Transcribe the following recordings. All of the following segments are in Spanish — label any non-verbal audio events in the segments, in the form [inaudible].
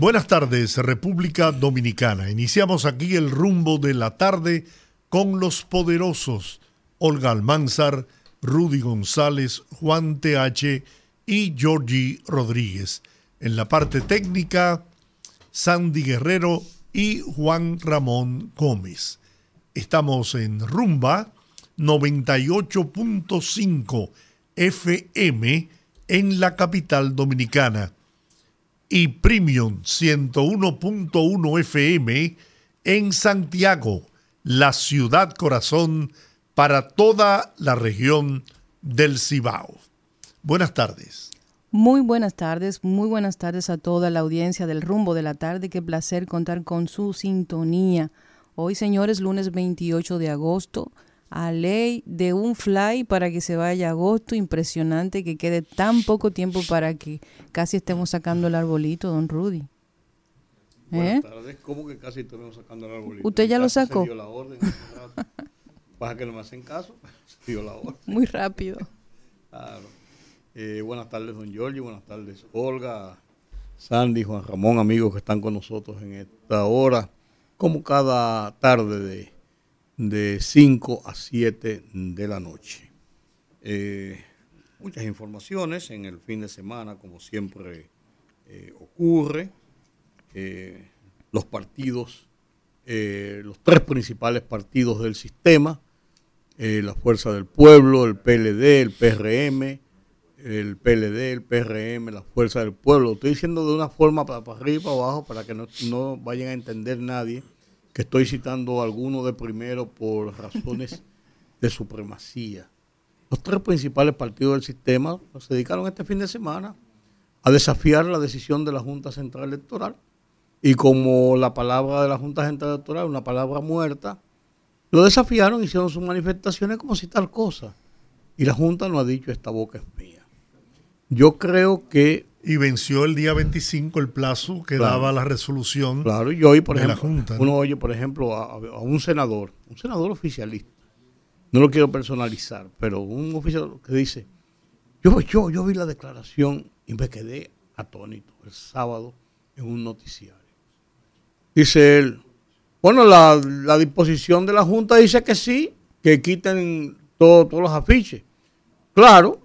Buenas tardes, República Dominicana. Iniciamos aquí el rumbo de la tarde con los poderosos Olga Almanzar, Rudy González, Juan TH y Georgie Rodríguez. En la parte técnica, Sandy Guerrero y Juan Ramón Gómez. Estamos en Rumba 98.5 FM en la capital dominicana y Premium 101.1 FM en Santiago, la ciudad corazón para toda la región del Cibao. Buenas tardes. Muy buenas tardes, muy buenas tardes a toda la audiencia del rumbo de la tarde. Qué placer contar con su sintonía. Hoy, señores, lunes 28 de agosto, a ley de un fly para que se vaya agosto. Impresionante que quede tan poco tiempo para que casi estemos sacando el arbolito, don Rudy. Buenas ¿Eh? tardes. ¿Cómo que casi estemos sacando el arbolito? ¿Usted ya lo sacó? Se dio la orden. Baja que no me hacen caso. [laughs] Se dio la orden. Muy rápido. Claro. Eh, buenas tardes, don Giorgio. Buenas tardes, Olga, Sandy, Juan Ramón, amigos que están con nosotros en esta hora, como cada tarde de de 5 a 7 de la noche. Eh, muchas informaciones en el fin de semana, como siempre eh, ocurre. Eh, los partidos, los tres principales partidos del sistema, la Fuerza del Pueblo, el PLD, el PRM, el PLD, el PRM, la Fuerza del Pueblo. estoy diciendo de una forma para, arriba y para abajo para que no, no vayan a entender nadie que estoy citando algunos de primero por razones de supremacía. Los tres principales partidos del sistema se dedicaron este fin de semana a desafiar la decisión de la Junta Central Electoral. Y como la palabra de la Junta Central Electoral es una palabra muerta, lo desafiaron, hicieron sus manifestaciones como si tal cosa. Y la Junta no ha dicho esta boca es mía. Yo creo que y venció el día 25 el plazo que daba la resolución claro, y hoy, por ejemplo, la Junta. Uno oye, por ejemplo, a, un senador, un senador oficialista, no lo quiero personalizar, pero un oficial que dice, yo, yo, yo vi la declaración y me quedé atónito el sábado en un noticiario. Dice él, bueno, la, la disposición de la Junta dice que sí, que quiten todos los afiches. Claro,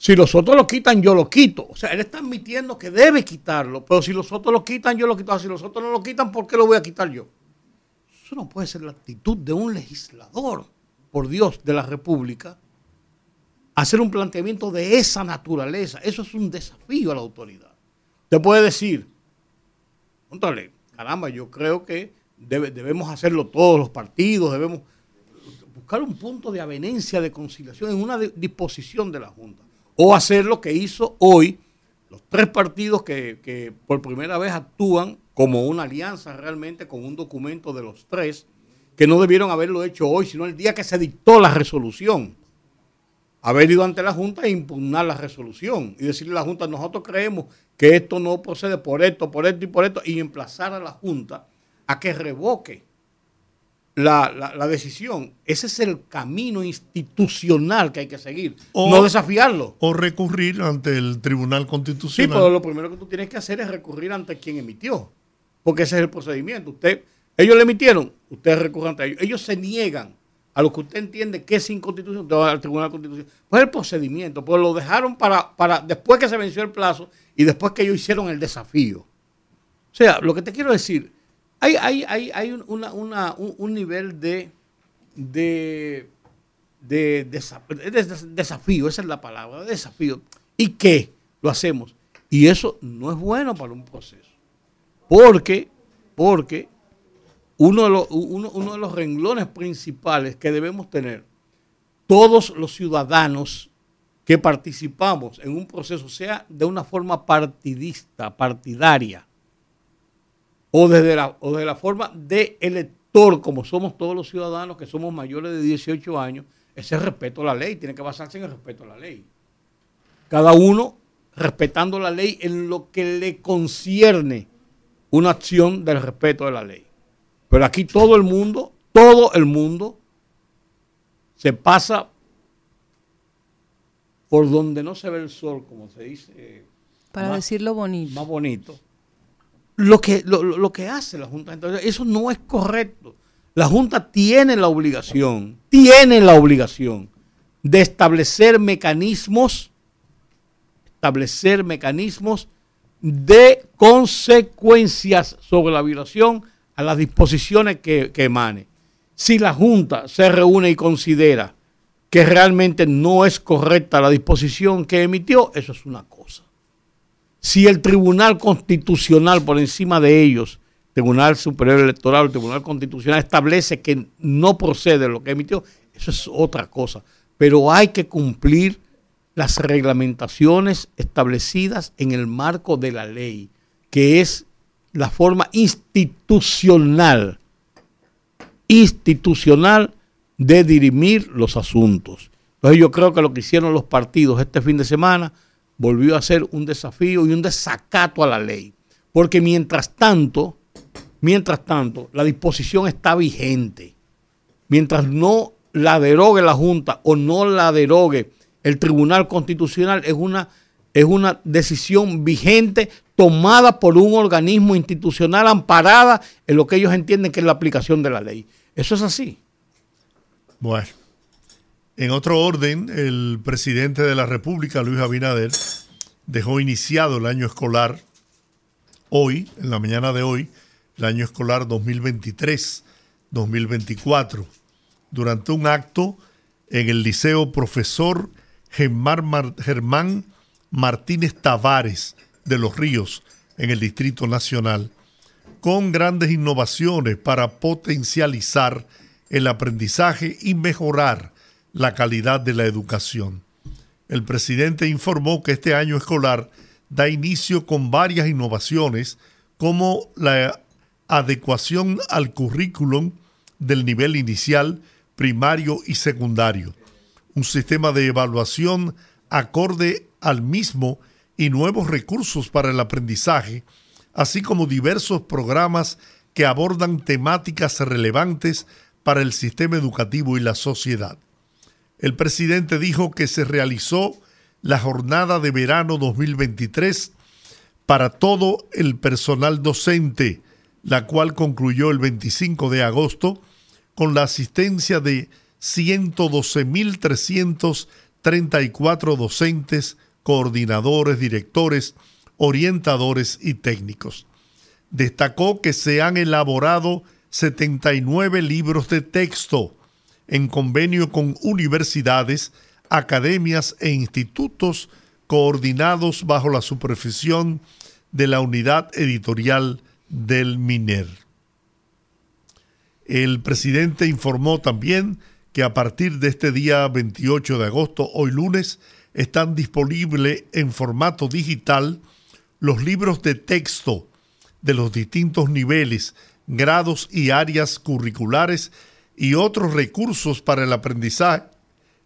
si los otros lo quitan, yo lo quito. O sea, él está admitiendo que debe quitarlo, pero si los otros lo quitan, yo lo quito. Si los otros no lo quitan, ¿por qué lo voy a quitar yo? Eso no puede ser la actitud de un legislador, por Dios, de la República. Hacer un planteamiento de esa naturaleza. Eso es un desafío a la autoridad. Usted puede decir, caramba, yo creo que debemos hacerlo todos los partidos, debemos buscar un punto de avenencia, de conciliación, en una disposición de la Junta o hacer lo que hizo hoy los tres partidos que, por primera vez actúan como una alianza realmente con un documento de los tres, que no debieron haberlo hecho hoy, sino el día que se dictó la resolución. Haber ido ante la Junta e impugnar la resolución y decirle a la Junta, nosotros creemos que esto no procede por esto, por esto y por esto, y emplazar a la Junta a que revoque la, la, decisión. Ese es el camino institucional que hay que seguir, no desafiarlo. O recurrir ante el Tribunal Constitucional. Sí, pero lo primero que tú tienes que hacer es recurrir ante quien emitió, porque ese es el procedimiento. Usted, ellos le emitieron, usted recurre ante ellos. Ellos se niegan a lo que usted entiende que es inconstitucional, usted va al Tribunal Constitucional. Pues el procedimiento, pues lo dejaron para, para después que se venció el plazo y después que ellos hicieron el desafío. O sea, lo que te quiero decir hay, hay, hay, hay un, una, una, un, nivel de, de, de, desafío, esa es la palabra, desafío. ¿Y qué? Lo hacemos. Y eso no es bueno para un proceso. Porque, porque uno de, los, uno, uno de los renglones principales que debemos tener, todos los ciudadanos que participamos en un proceso, sea de una forma partidista, partidaria, o desde la, o desde la forma de elector, como somos todos los ciudadanos que somos mayores de 18 años, ese respeto a la ley, tiene que basarse en el respeto a la ley. Cada uno respetando la ley en lo que le concierne una acción del respeto de la ley. Pero aquí todo el mundo, todo el mundo se pasa por donde no se ve el sol, como se dice. Para decirlo bonito. Más bonito. Lo que, lo, que hace la Junta, entonces, eso no es correcto. La Junta tiene la obligación, tiene la obligación de establecer mecanismos, establecer mecanismos de consecuencias sobre la violación a las disposiciones que, que emane. Si la Junta se reúne y considera que realmente no es correcta la disposición que emitió, eso es una cosa. Si el Tribunal Constitucional por encima de ellos, Tribunal Superior Electoral, el Tribunal Constitucional establece que no procede lo que emitió, eso es otra cosa. Pero hay que cumplir las reglamentaciones establecidas en el marco de la ley, que es la forma institucional, institucional de dirimir los asuntos. Entonces yo creo que lo que hicieron los partidos este fin de semana volvió a ser un desafío y un desacato a la ley. Porque mientras tanto, mientras tanto, la disposición está vigente. Mientras no la derogue la Junta o no la derogue el Tribunal Constitucional, es una, es una decisión vigente tomada por un organismo institucional amparada en lo que ellos entienden que es la aplicación de la ley. Eso es así. Bueno, en otro orden, el presidente de la República, Luis Abinader, dejó iniciado el año escolar hoy, en la mañana de hoy, el año escolar 2023-2024, durante un acto en el Liceo Profesor Germán Martínez Tavares de Los Ríos, en el Distrito Nacional, con grandes innovaciones para potencializar el aprendizaje y mejorar la calidad de la educación. El presidente informó que este año escolar da inicio con varias innovaciones como la adecuación al currículum del nivel inicial, primario y secundario, un sistema de evaluación acorde al mismo y nuevos recursos para el aprendizaje, así como diversos programas que abordan temáticas relevantes para el sistema educativo y la sociedad. El presidente dijo que se realizó la jornada de verano 2023 para todo el personal docente, la cual concluyó el 25 de agosto con la asistencia de 112.334 docentes, coordinadores, directores, orientadores y técnicos. Destacó que se han elaborado 79 libros de texto en convenio con universidades, academias e institutos coordinados bajo la supervisión de la unidad editorial del MINER. El presidente informó también que a partir de este día 28 de agosto, hoy lunes, están disponibles en formato digital los libros de texto de los distintos niveles grados y áreas curriculares y otros recursos para el aprendizaje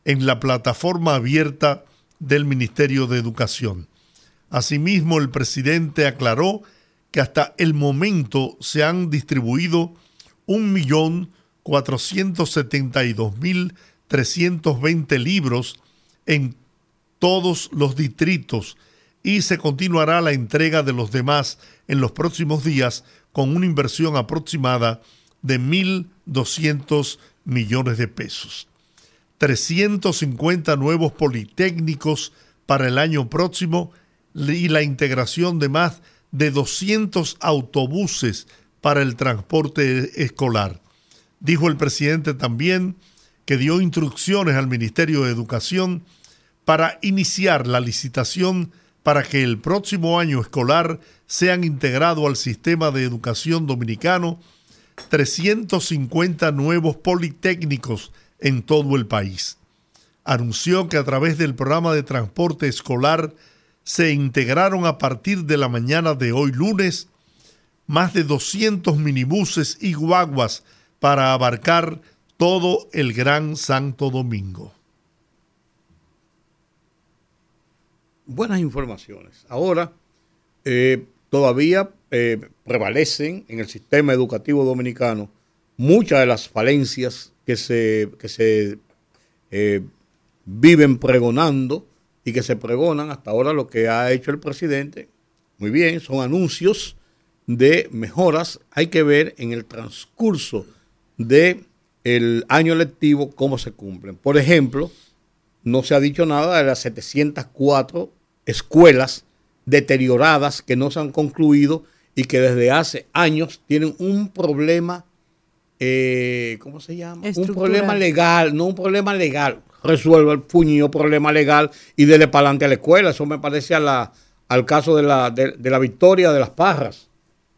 en la plataforma abierta del Ministerio de Educación. Asimismo, el presidente aclaró que hasta el momento se han distribuido 1.472.320 libros en todos los distritos y se continuará la entrega de los demás en los próximos días con una inversión aproximada de 1.200 millones de pesos. 350 nuevos politécnicos para el año próximo y la integración de más de 200 autobuses para el transporte escolar. Dijo el presidente también que dio instrucciones al Ministerio de Educación para iniciar la licitación para que el próximo año escolar sean integrados al sistema de educación dominicano 350 nuevos politécnicos en todo el país. Anunció que a través del programa de transporte escolar se integraron a partir de la mañana de hoy lunes más de 200 minibuses y guaguas para abarcar todo el Gran Santo Domingo. Buenas informaciones. Ahora, eh, todavía eh, prevalecen en el sistema educativo dominicano muchas de las falencias que se, que se eh, viven pregonando y que se pregonan hasta ahora lo que ha hecho el presidente. Muy bien, son anuncios de mejoras. Hay que ver en el transcurso del el año lectivo cómo se cumplen. Por ejemplo, no se ha dicho nada de las 704 escuelas deterioradas que no se han concluido y que desde hace años tienen un problema, eh, ¿cómo se llama? Un problema legal, no un problema legal. Resuelve el puño problema legal y dele para adelante a la escuela. Eso me parece a la, al caso de la, de, la victoria de las parras.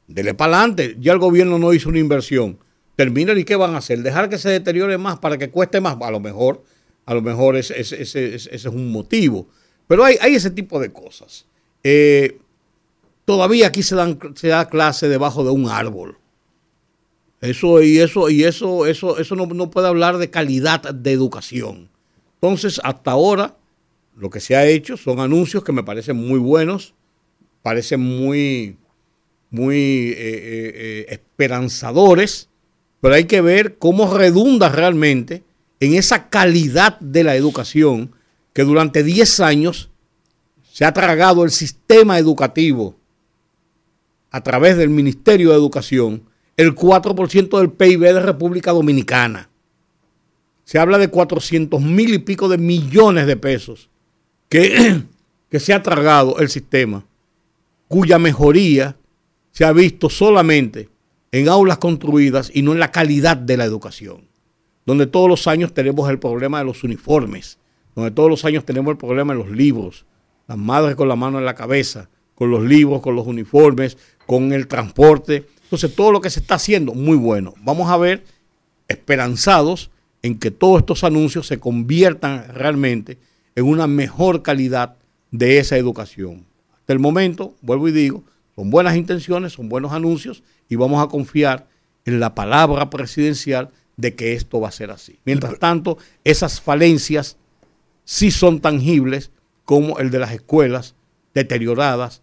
Dele para adelante. Ya el gobierno no hizo una inversión. Termina y ¿qué van a hacer? Dejar que se deteriore más para que cueste más. A lo mejor, a lo mejor ese, ese es un motivo. Pero hay, hay ese tipo de cosas. Eh, todavía aquí se, da clase debajo de un árbol. Eso y eso y eso eso eso no, no, puede hablar de calidad de educación. Entonces, hasta ahora lo que se ha hecho son anuncios que me parecen muy buenos, parecen muy muy eh, eh, esperanzadores, pero hay que ver cómo redunda realmente en esa calidad de la educación que durante 10 años se ha tragado el sistema educativo a través del Ministerio de Educación el 4% del PIB de República Dominicana. Se habla de 400 mil y pico de millones de pesos que, [clears throat] que se ha tragado el sistema, cuya mejoría se ha visto solamente en aulas construidas y no en la calidad de la educación, donde todos los años tenemos el problema de los uniformes, donde todos los años tenemos el problema de los libros, las madres con la mano en la cabeza, con los libros, con los uniformes, con el transporte. Entonces, todo lo que se está haciendo, muy bueno. Vamos a ver, esperanzados en que todos estos anuncios se conviertan realmente en una mejor calidad de esa educación. Hasta el momento, vuelvo y digo, son buenas intenciones, son buenos anuncios y vamos a confiar en la palabra presidencial de que esto va a ser así. Mientras tanto, esas falencias sí son tangibles como el de las escuelas deterioradas,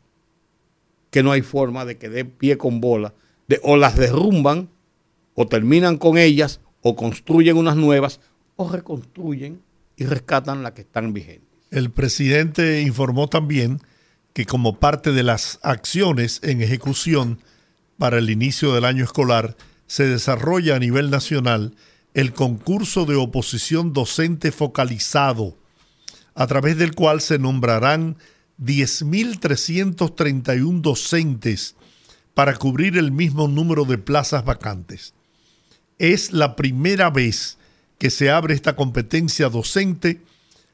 que no hay forma de que dé pie con bola, o las derrumban, o terminan con ellas, o construyen unas nuevas, o reconstruyen y rescatan las que están vigentes. El presidente informó también que como parte de las acciones en ejecución para el inicio del año escolar, se desarrolla a nivel nacional el concurso de oposición docente focalizado a través del cual se nombrarán 10.331 docentes para cubrir el mismo número de plazas vacantes. Es la primera vez que se abre esta competencia docente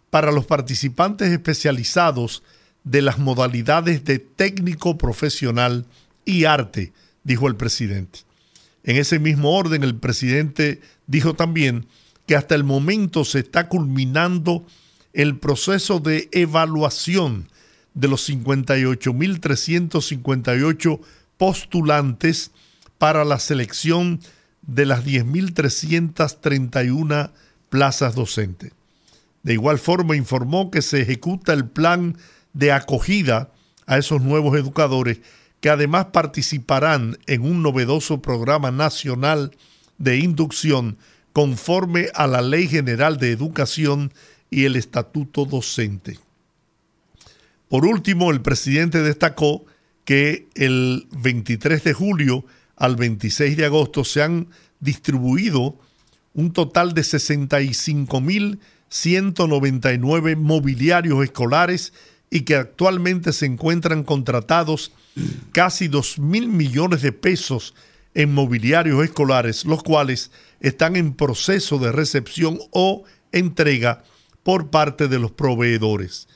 para los participantes especializados de las modalidades de técnico profesional y arte, dijo el presidente. En ese mismo orden, el presidente dijo también que hasta el momento se está culminando el proceso de evaluación de los 58.358 postulantes para la selección de las 10.331 plazas docentes. De igual forma informó que se ejecuta el plan de acogida a esos nuevos educadores que además participarán en un novedoso programa nacional de inducción conforme a la Ley General de Educación y el estatuto docente. Por último, el presidente destacó que el 23 de julio al 26 de agosto se han distribuido un total de 65.199 mobiliarios escolares y que actualmente se encuentran contratados casi 2 mil millones de pesos en mobiliarios escolares, los cuales están en proceso de recepción o entrega por parte de los proveedores.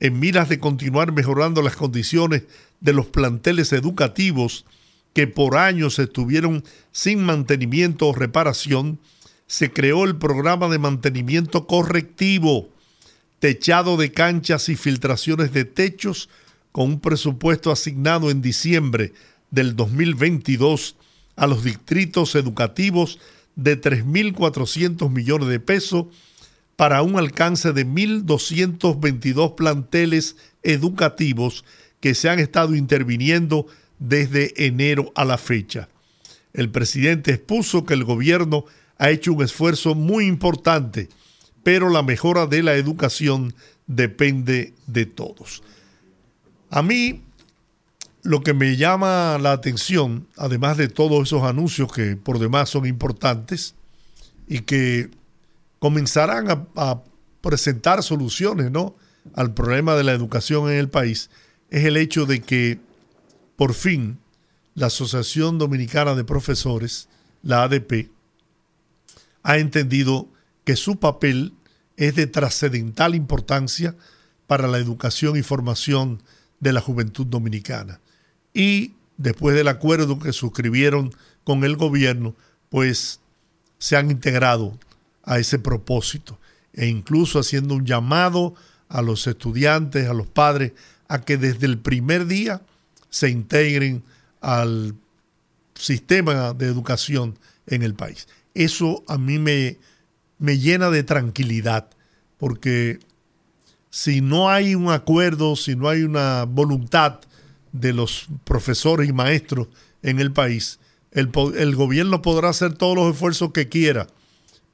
En miras de continuar mejorando las condiciones de los planteles educativos que por años estuvieron sin mantenimiento o reparación, se creó el programa de mantenimiento correctivo, techado de canchas y filtraciones de techos, con un presupuesto asignado en diciembre del 2022 a los distritos educativos de 3.400 millones de pesos para un alcance de 1.222 planteles educativos que se han estado interviniendo desde enero a la fecha. El presidente expuso que el gobierno ha hecho un esfuerzo muy importante, pero la mejora de la educación depende de todos. A mí lo que me llama la atención, además de todos esos anuncios que por demás son importantes y que comenzarán a, presentar soluciones ¿no? al problema de la educación en el país, es el hecho de que por fin la Asociación Dominicana de Profesores, la ADP, ha entendido que su papel es de trascendental importancia para la educación y formación de la juventud dominicana y después del acuerdo que suscribieron con el gobierno, pues se han integrado a ese propósito e incluso haciendo un llamado a los estudiantes, a los padres, a que desde el primer día se integren al sistema de educación en el país. Eso a mí me, me llena de tranquilidad, porque si no hay un acuerdo, si no hay una voluntad de los profesores y maestros en el país. El, el, gobierno podrá hacer todos los esfuerzos que quiera,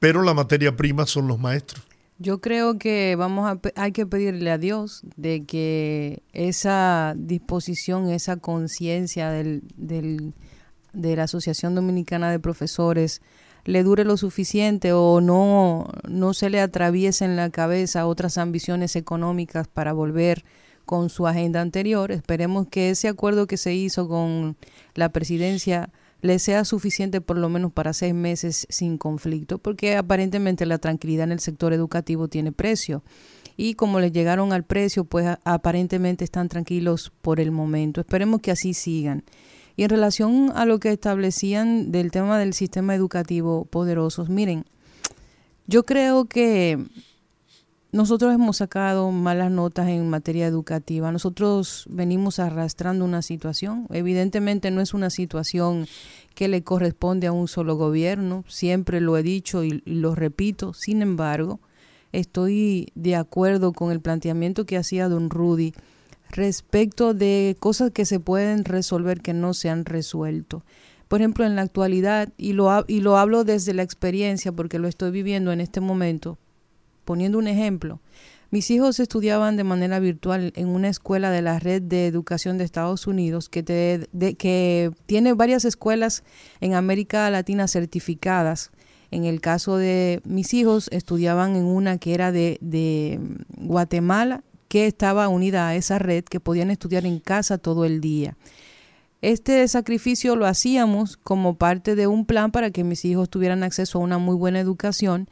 pero la materia prima son los maestros. Yo creo que vamos a, hay que pedirle a Dios de que esa disposición, esa conciencia del, de la Asociación Dominicana de Profesores le dure lo suficiente o no, no se le atraviese en la cabeza otras ambiciones económicas para volver con su agenda anterior. Esperemos que ese acuerdo que se hizo con la presidencia le sea suficiente por lo menos para seis meses sin conflicto, porque aparentemente la tranquilidad en el sector educativo tiene precio. Y como le llegaron al precio, pues aparentemente están tranquilos por el momento. Esperemos que así sigan. Y en relación a lo que establecían del tema del sistema educativo poderosos, miren, yo creo que nosotros hemos sacado malas notas en materia educativa. Nosotros venimos arrastrando una situación. Evidentemente no es una situación que le corresponde a un solo gobierno. Siempre lo he dicho y, lo repito. Sin embargo, estoy de acuerdo con el planteamiento que hacía don Rudy respecto de cosas que se pueden resolver que no se han resuelto. Por ejemplo, en la actualidad, y lo, y lo hablo desde la experiencia porque lo estoy viviendo en este momento, Poniendo un ejemplo, mis hijos estudiaban de manera virtual en una escuela de la Red de Educación de Estados Unidos que, que tiene varias escuelas en América Latina certificadas. En el caso de mis hijos, estudiaban en una que era de, de Guatemala, que estaba unida a esa red, que podían estudiar en casa todo el día. Este sacrificio lo hacíamos como parte de un plan para que mis hijos tuvieran acceso a una muy buena educación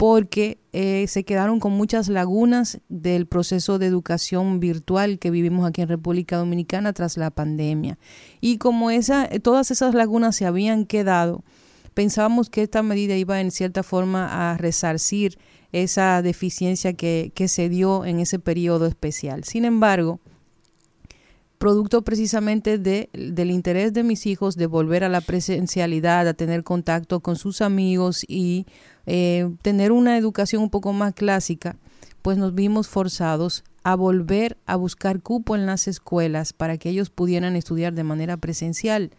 porque eh, se quedaron con muchas lagunas del proceso de educación virtual que vivimos aquí en República Dominicana tras la pandemia. Y como esa, todas esas lagunas se habían quedado, pensábamos que esta medida iba en cierta forma a resarcir esa deficiencia que, que se dio en ese periodo especial. Sin embargo, producto precisamente de, del interés de mis hijos de volver a la presencialidad, a tener contacto con sus amigos y eh, tener una educación un poco más clásica, pues nos vimos forzados a volver a buscar cupo en las escuelas para que ellos pudieran estudiar de manera presencial.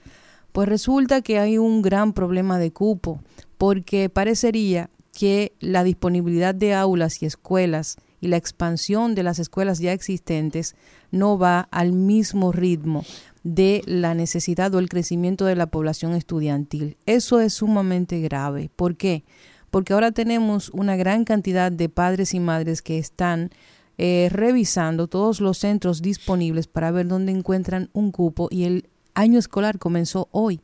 Pues resulta que hay un gran problema de cupo, porque parecería que la disponibilidad de aulas y escuelas y la expansión de las escuelas ya existentes no va al mismo ritmo de la necesidad o el crecimiento de la población estudiantil. Eso es sumamente grave. ¿Por qué? Porque ahora tenemos una gran cantidad de padres y madres que están eh, revisando todos los centros disponibles para ver dónde encuentran un cupo y el año escolar comenzó hoy.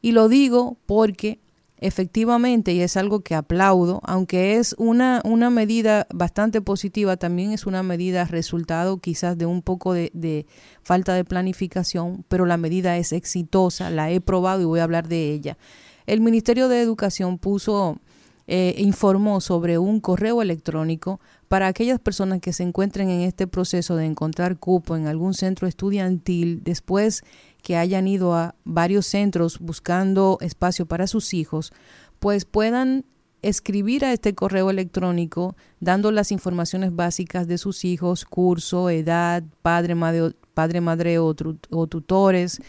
Y lo digo porque efectivamente, y es algo que aplaudo, aunque es una, una medida bastante positiva, también es una medida resultado quizás de un poco de, falta de planificación, pero la medida es exitosa, la he probado y voy a hablar de ella. El Ministerio de Educación puso, eh, informó sobre un correo electrónico para aquellas personas que se encuentren en este proceso de encontrar cupo en algún centro estudiantil después que hayan ido a varios centros buscando espacio para sus hijos, pues puedan escribir a este correo electrónico dando las informaciones básicas de sus hijos, curso, edad, padre, madre, padre, madre o, tutores,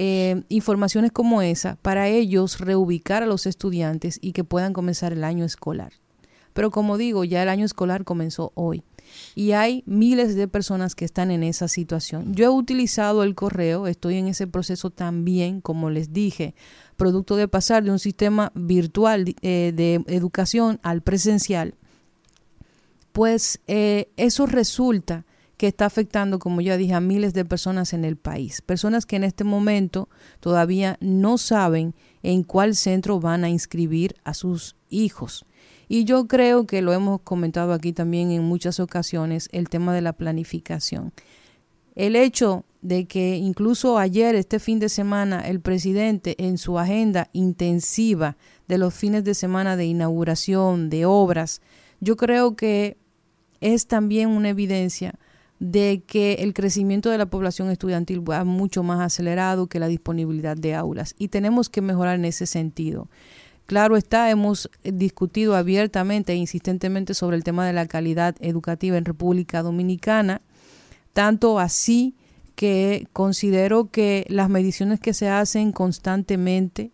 eh, informaciones como esa, para ellos reubicar a los estudiantes y que puedan comenzar el año escolar. Pero como digo, ya el año escolar comenzó hoy y hay miles de personas que están en esa situación. Yo he utilizado el correo, estoy en ese proceso también, como les dije, producto de pasar de un sistema virtual eh, de educación al presencial, pues eh, eso resulta que está afectando, como ya dije, a miles de personas en el país. Personas que en este momento todavía no saben en cuál centro van a inscribir a sus hijos. Y yo creo que lo hemos comentado aquí también en muchas ocasiones, el tema de la planificación. El hecho de que incluso ayer, este fin de semana, el presidente en su agenda intensiva de los fines de semana de inauguración, de obras, yo creo que es también una evidencia de que el crecimiento de la población estudiantil va mucho más acelerado que la disponibilidad de aulas y tenemos que mejorar en ese sentido. Claro está, hemos discutido abiertamente e insistentemente sobre el tema de la calidad educativa en República Dominicana, tanto así que considero que las mediciones que se hacen constantemente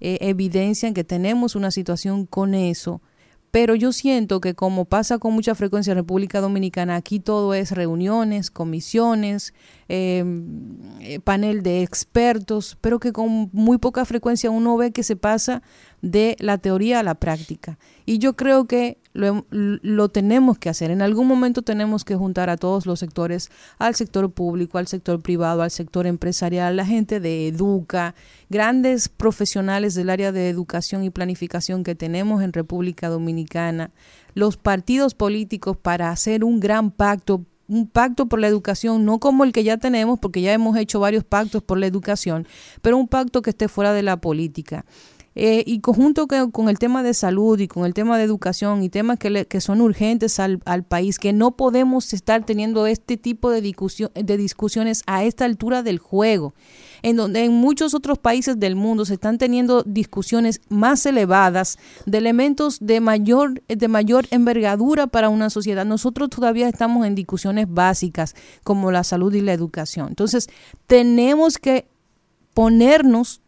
eh, evidencian que tenemos una situación con eso pero yo siento que como pasa con mucha frecuencia en República Dominicana, aquí todo es reuniones, comisiones, em, eh, panel de expertos, pero que con muy poca frecuencia uno ve que se pasa de la teoría a la práctica. Y yo creo que lo, lo, tenemos que hacer. En algún momento tenemos que juntar a todos los sectores, al sector público, al sector privado, al sector empresarial, la gente de Educa, grandes profesionales del área de educación y planificación que tenemos en República Dominicana, los partidos políticos para hacer un gran pacto un pacto por la educación, no como el que ya tenemos, porque ya hemos hecho varios pactos por la educación, pero un pacto que esté fuera de la política. Eh, y conjunto con el tema de salud y con el tema de educación y temas que, que son urgentes al, al, país, que no podemos estar teniendo este tipo de, discusión, de discusiones a esta altura del juego, en donde en muchos otros países del mundo se están teniendo discusiones más elevadas de elementos de mayor, de mayor envergadura para una sociedad. Nosotros todavía estamos en discusiones básicas como la salud y la educación. Entonces, tenemos que ponernos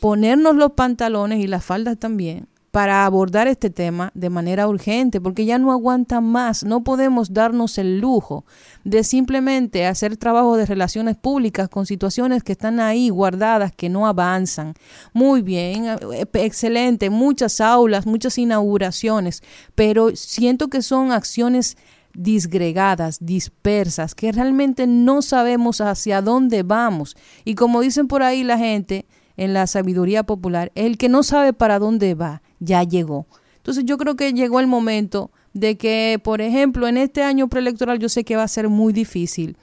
ponernos los pantalones y las faldas también para abordar este tema de manera urgente, porque ya no aguanta más, no podemos darnos el lujo de simplemente hacer trabajo de relaciones públicas con situaciones que están ahí guardadas, que no avanzan. Muy bien, eh, excelente, muchas aulas, muchas inauguraciones, pero siento que son acciones disgregadas, dispersas, que realmente no sabemos hacia dónde vamos. Y como dicen por ahí la gente, en la sabiduría popular, el que no sabe para dónde va, ya llegó. Entonces yo creo que llegó el momento de que, por ejemplo, en este año preelectoral yo sé que va a ser muy difícil,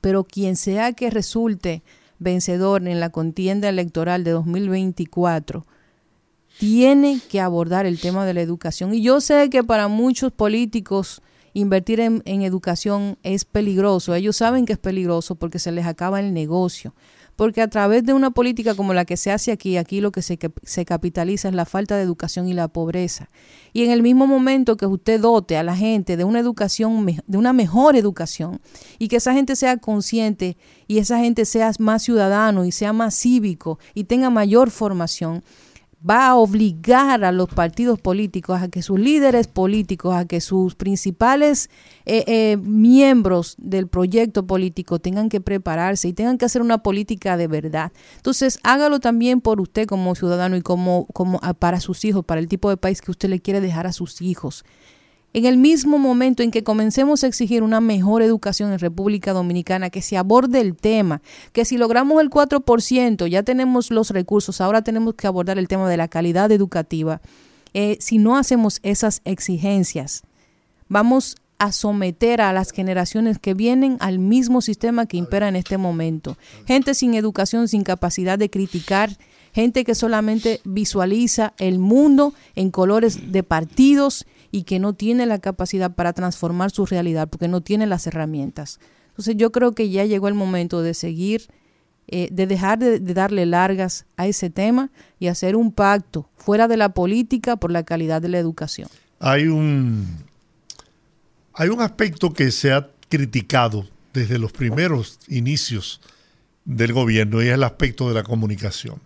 pero quien sea que resulte vencedor en la contienda electoral de 2024, tiene que abordar el tema de la educación. Y yo sé que para muchos políticos invertir en, en, educación es peligroso. Ellos saben que es peligroso porque se les acaba el negocio porque a través de una política como la que se hace aquí, aquí lo que se, se capitaliza es la falta de educación y la pobreza. Y en el mismo momento que usted dote a la gente de una educación, de una mejor educación, y que esa gente sea consciente y esa gente sea más ciudadano y sea más cívico y tenga mayor formación, va a obligar a los partidos políticos, a que sus líderes políticos, a que sus principales eh, eh, miembros del proyecto político tengan que prepararse y tengan que hacer una política de verdad. Entonces, hágalo también por usted como ciudadano y como, como ah, para sus hijos, para el tipo de país que usted le quiere dejar a sus hijos. En el mismo momento en que comencemos a exigir una mejor educación en República Dominicana, que se aborde el tema, que si logramos el 4%, ya tenemos los recursos, ahora tenemos que abordar el tema de la calidad educativa. Eh, si no hacemos esas exigencias, vamos a someter a las generaciones que vienen al mismo sistema que impera en este momento. Gente sin educación, sin capacidad de criticar, gente que solamente visualiza el mundo en colores de partidos y que no tiene la capacidad para transformar su realidad porque no tiene las herramientas. Entonces yo creo que ya llegó el momento de seguir eh, de dejar de, darle largas a ese tema y hacer un pacto fuera de la política por la calidad de la educación. Hay un, hay un aspecto que se ha criticado desde los primeros inicios del gobierno y es el aspecto de la comunicación.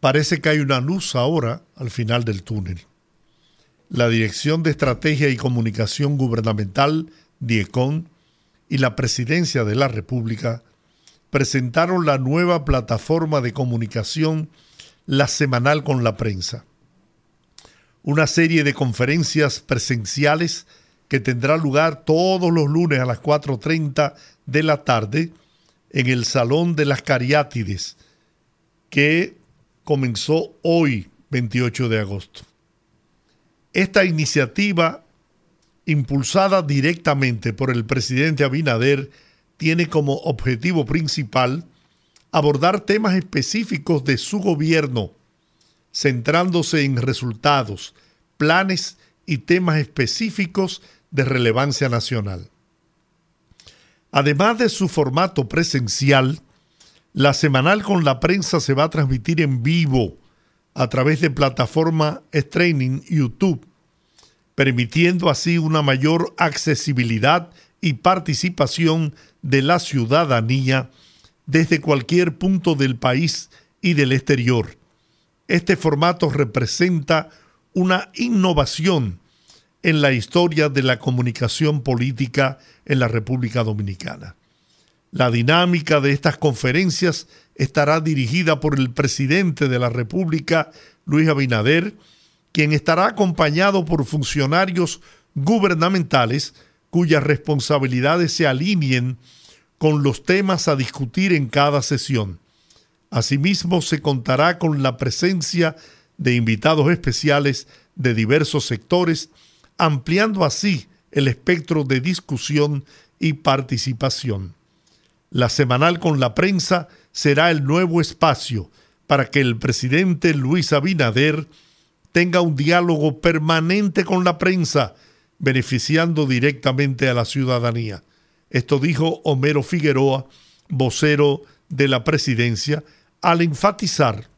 Parece que hay una luz ahora al final del túnel. La Dirección de Estrategia y Comunicación Gubernamental, DIECON, y la Presidencia de la República presentaron la nueva plataforma de comunicación La Semanal con la Prensa. Una serie de conferencias presenciales que tendrá lugar todos los lunes a las 4.30 de la tarde en el Salón de las Cariátides, que comenzó hoy, 28 de agosto. Esta iniciativa, impulsada directamente por el presidente Abinader, tiene como objetivo principal abordar temas específicos de su gobierno, centrándose en resultados, planes y temas específicos de relevancia nacional. Además de su formato presencial, la semanal con la prensa se va a transmitir en vivo a través de plataforma streaming YouTube, permitiendo así una mayor accesibilidad y participación de la ciudadanía desde cualquier punto del país y del exterior. Este formato representa una innovación en la historia de la comunicación política en la República Dominicana. La dinámica de estas conferencias estará dirigida por el presidente de la República, Luis Abinader, quien estará acompañado por funcionarios gubernamentales cuyas responsabilidades se alineen con los temas a discutir en cada sesión. Asimismo, se contará con la presencia de invitados especiales de diversos sectores, ampliando así el espectro de discusión y participación. La semanal con la prensa será el nuevo espacio para que el presidente Luis Abinader tenga un diálogo permanente con la prensa, beneficiando directamente a la ciudadanía. Esto dijo Homero Figueroa, vocero de la presidencia, al enfatizar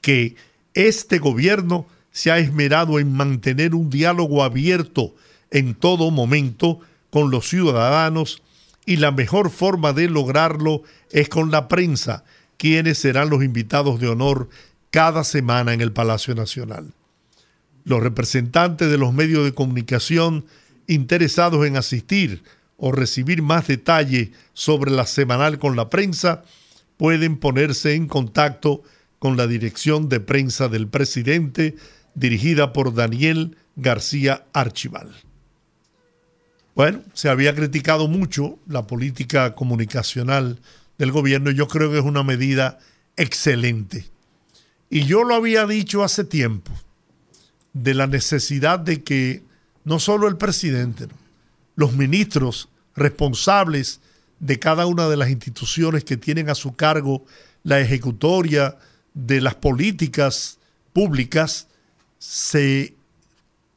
que este gobierno se ha esmerado en mantener un diálogo abierto en todo momento con los ciudadanos y la mejor forma de lograrlo es con la prensa, quienes serán los invitados de honor cada semana en el Palacio Nacional. Los representantes de los medios de comunicación interesados en asistir o recibir más detalle sobre la semanal con la prensa pueden ponerse en contacto con la dirección de prensa del presidente dirigida por Daniel García Archival. Bueno, se había criticado mucho la política comunicacional del gobierno y yo creo que es una medida excelente. Y yo lo había dicho hace tiempo de la necesidad de que no solo el presidente, los ministros responsables de cada una de las instituciones que tienen a su cargo la ejecutoria de las políticas públicas se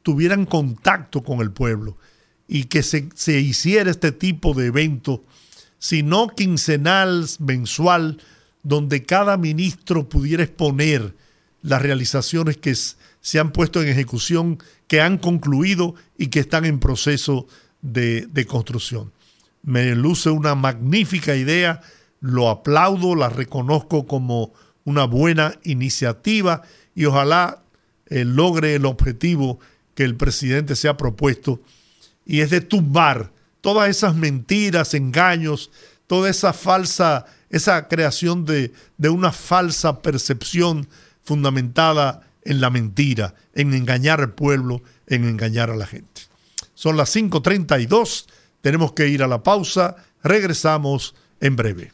tuvieran contacto con el pueblo y que se, se hiciera este tipo de evento, sino quincenal, mensual, donde cada ministro pudiera exponer las realizaciones que se han puesto en ejecución, que han concluido y que están en proceso de, construcción. Me luce una magnífica idea, lo aplaudo, la reconozco como una buena iniciativa y ojalá eh, logre el objetivo que el presidente se ha propuesto y es de tumbar todas esas mentiras, engaños, toda esa falsa, esa creación de, de una falsa percepción fundamentada en la mentira, en engañar al pueblo, en engañar a la gente. Son las 5.32, tenemos que ir a la pausa, regresamos en breve.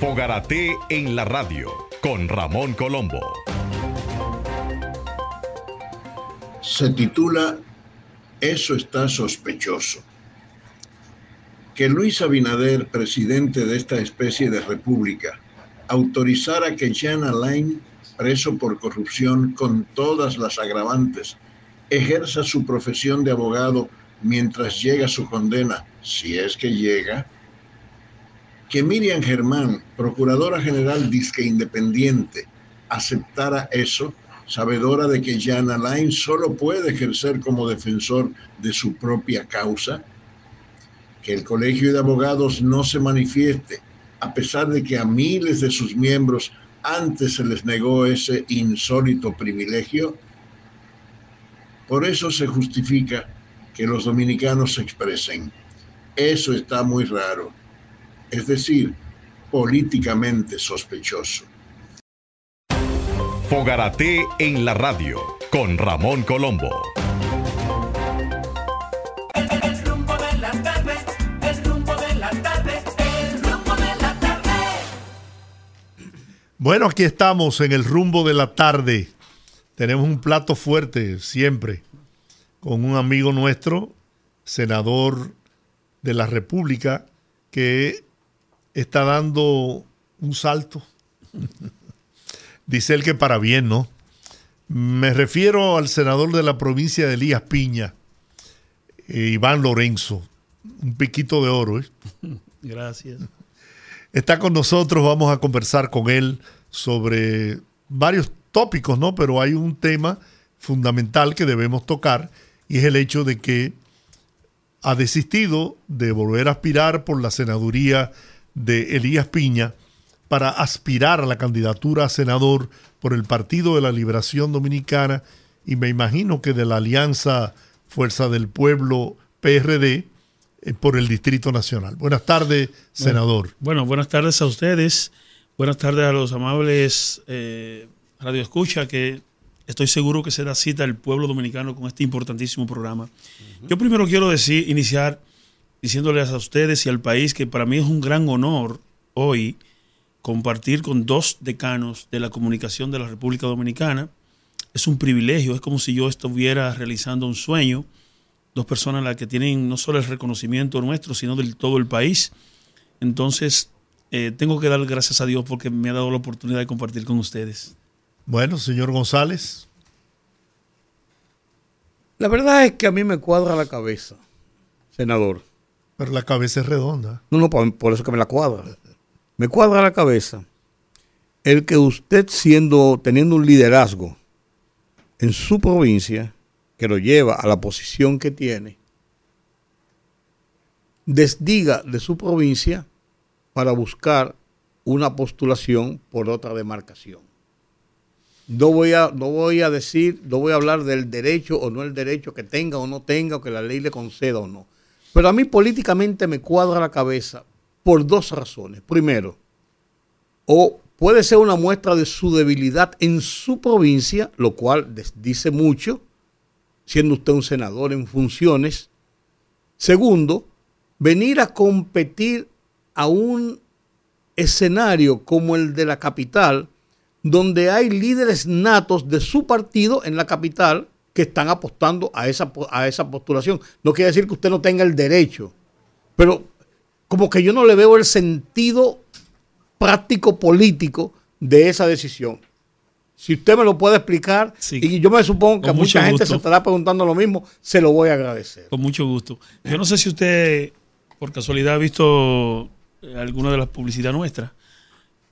Fogarate en la radio con Ramón Colombo. Se titula Eso está sospechoso. Que Luis Abinader, presidente de esta especie de república, autorizara que Jean Alain, preso por corrupción con todas las agravantes, ejerza su profesión de abogado mientras llega su condena, si es que llega, que Miriam Germán, procuradora general disque independiente, aceptara eso, sabedora de que Jan Alain solo puede ejercer como defensor de su propia causa, que el Colegio de Abogados no se manifieste, a pesar de que a miles de sus miembros antes se les negó ese insólito privilegio. Por eso se justifica que los dominicanos se expresen. Eso está muy raro, es decir, políticamente sospechoso. Fogarate en la radio con Ramón Colombo. Bueno, aquí estamos en el rumbo de la tarde. Tenemos un plato fuerte siempre con un amigo nuestro, senador de la República, que está dando un salto. [laughs] Dice él que para bien, ¿no? Me refiero al senador de la provincia de Elías Piña, eh, Iván Lorenzo, un piquito de oro. ¿eh? [laughs] Gracias. Está con nosotros, vamos a conversar con él sobre varios tópicos, ¿no? Pero hay un tema fundamental que debemos tocar y es el hecho de que ha desistido de volver a aspirar por la senaduría de Elías Piña para aspirar a la candidatura a senador por el Partido de la Liberación Dominicana y me imagino que de la Alianza Fuerza del Pueblo PRD por el Distrito Nacional. Buenas tardes, senador. Bueno, bueno, buenas tardes a ustedes, buenas tardes a los amables eh, Radio Escucha, que estoy seguro que será cita el pueblo dominicano con este importantísimo programa. Yo primero quiero decir, iniciar diciéndoles a ustedes y al país que para mí es un gran honor hoy compartir con dos decanos de la comunicación de la República Dominicana. Es un privilegio, es como si yo estuviera realizando un sueño. Dos personas las que tienen no solo el reconocimiento nuestro, sino del todo el país. Entonces, eh, tengo que dar gracias a Dios porque me ha dado la oportunidad de compartir con ustedes. Bueno, señor González. La verdad es que a mí me cuadra la cabeza, senador. Pero la cabeza es redonda. No, no, por, por eso que me la cuadra. Me cuadra la cabeza el que usted siendo, teniendo un liderazgo en su provincia, que lo lleva a la posición que tiene, desdiga de su provincia para buscar una postulación por otra demarcación. No voy a, no voy a decir, no voy a hablar del derecho o no el derecho que tenga o no tenga, o que la ley le conceda o no. Pero a mí políticamente me cuadra la cabeza por dos razones. Primero, o puede ser una muestra de su debilidad en su provincia, lo cual dice mucho, siendo usted un senador en funciones. Segundo, venir a competir a un escenario como el de la capital, donde hay líderes natos de su partido en la capital que están apostando a esa, a esa postulación. No quiere decir que usted no tenga el derecho, pero como que yo no le veo el sentido práctico político de esa decisión. Si usted me lo puede explicar, y yo me supongo que mucha gente se estará preguntando lo mismo, se lo voy a agradecer. Con mucho gusto. Yo no sé si usted, por casualidad, ha visto eh, alguna de las publicidades nuestras.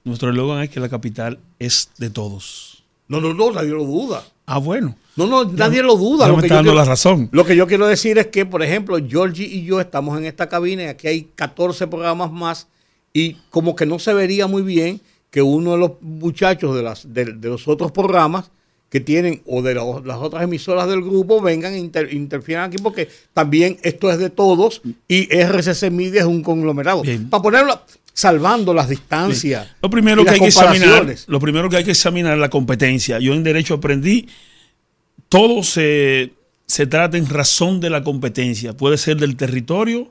Nuestro eslogan es que la capital es de todos. No, no, no, nadie lo duda. Ah, bueno. No, no, nadie lo duda. lo me está dando la razón. Lo que yo quiero decir es que, por ejemplo, Georgie y yo estamos en esta cabina y aquí hay 14 programas más y como que no se vería muy bien que uno de los muchachos de, las, de, los otros programas que tienen o de las otras emisoras del grupo vengan e interfieran aquí porque también esto es de todos y RCC Media es un conglomerado. Para ponerlo, salvando las distancias. Lo primero que hay que examinar, lo primero que hay que examinar es la competencia. Yo en derecho aprendí, todo se, se trata en razón de la competencia. Puede ser del territorio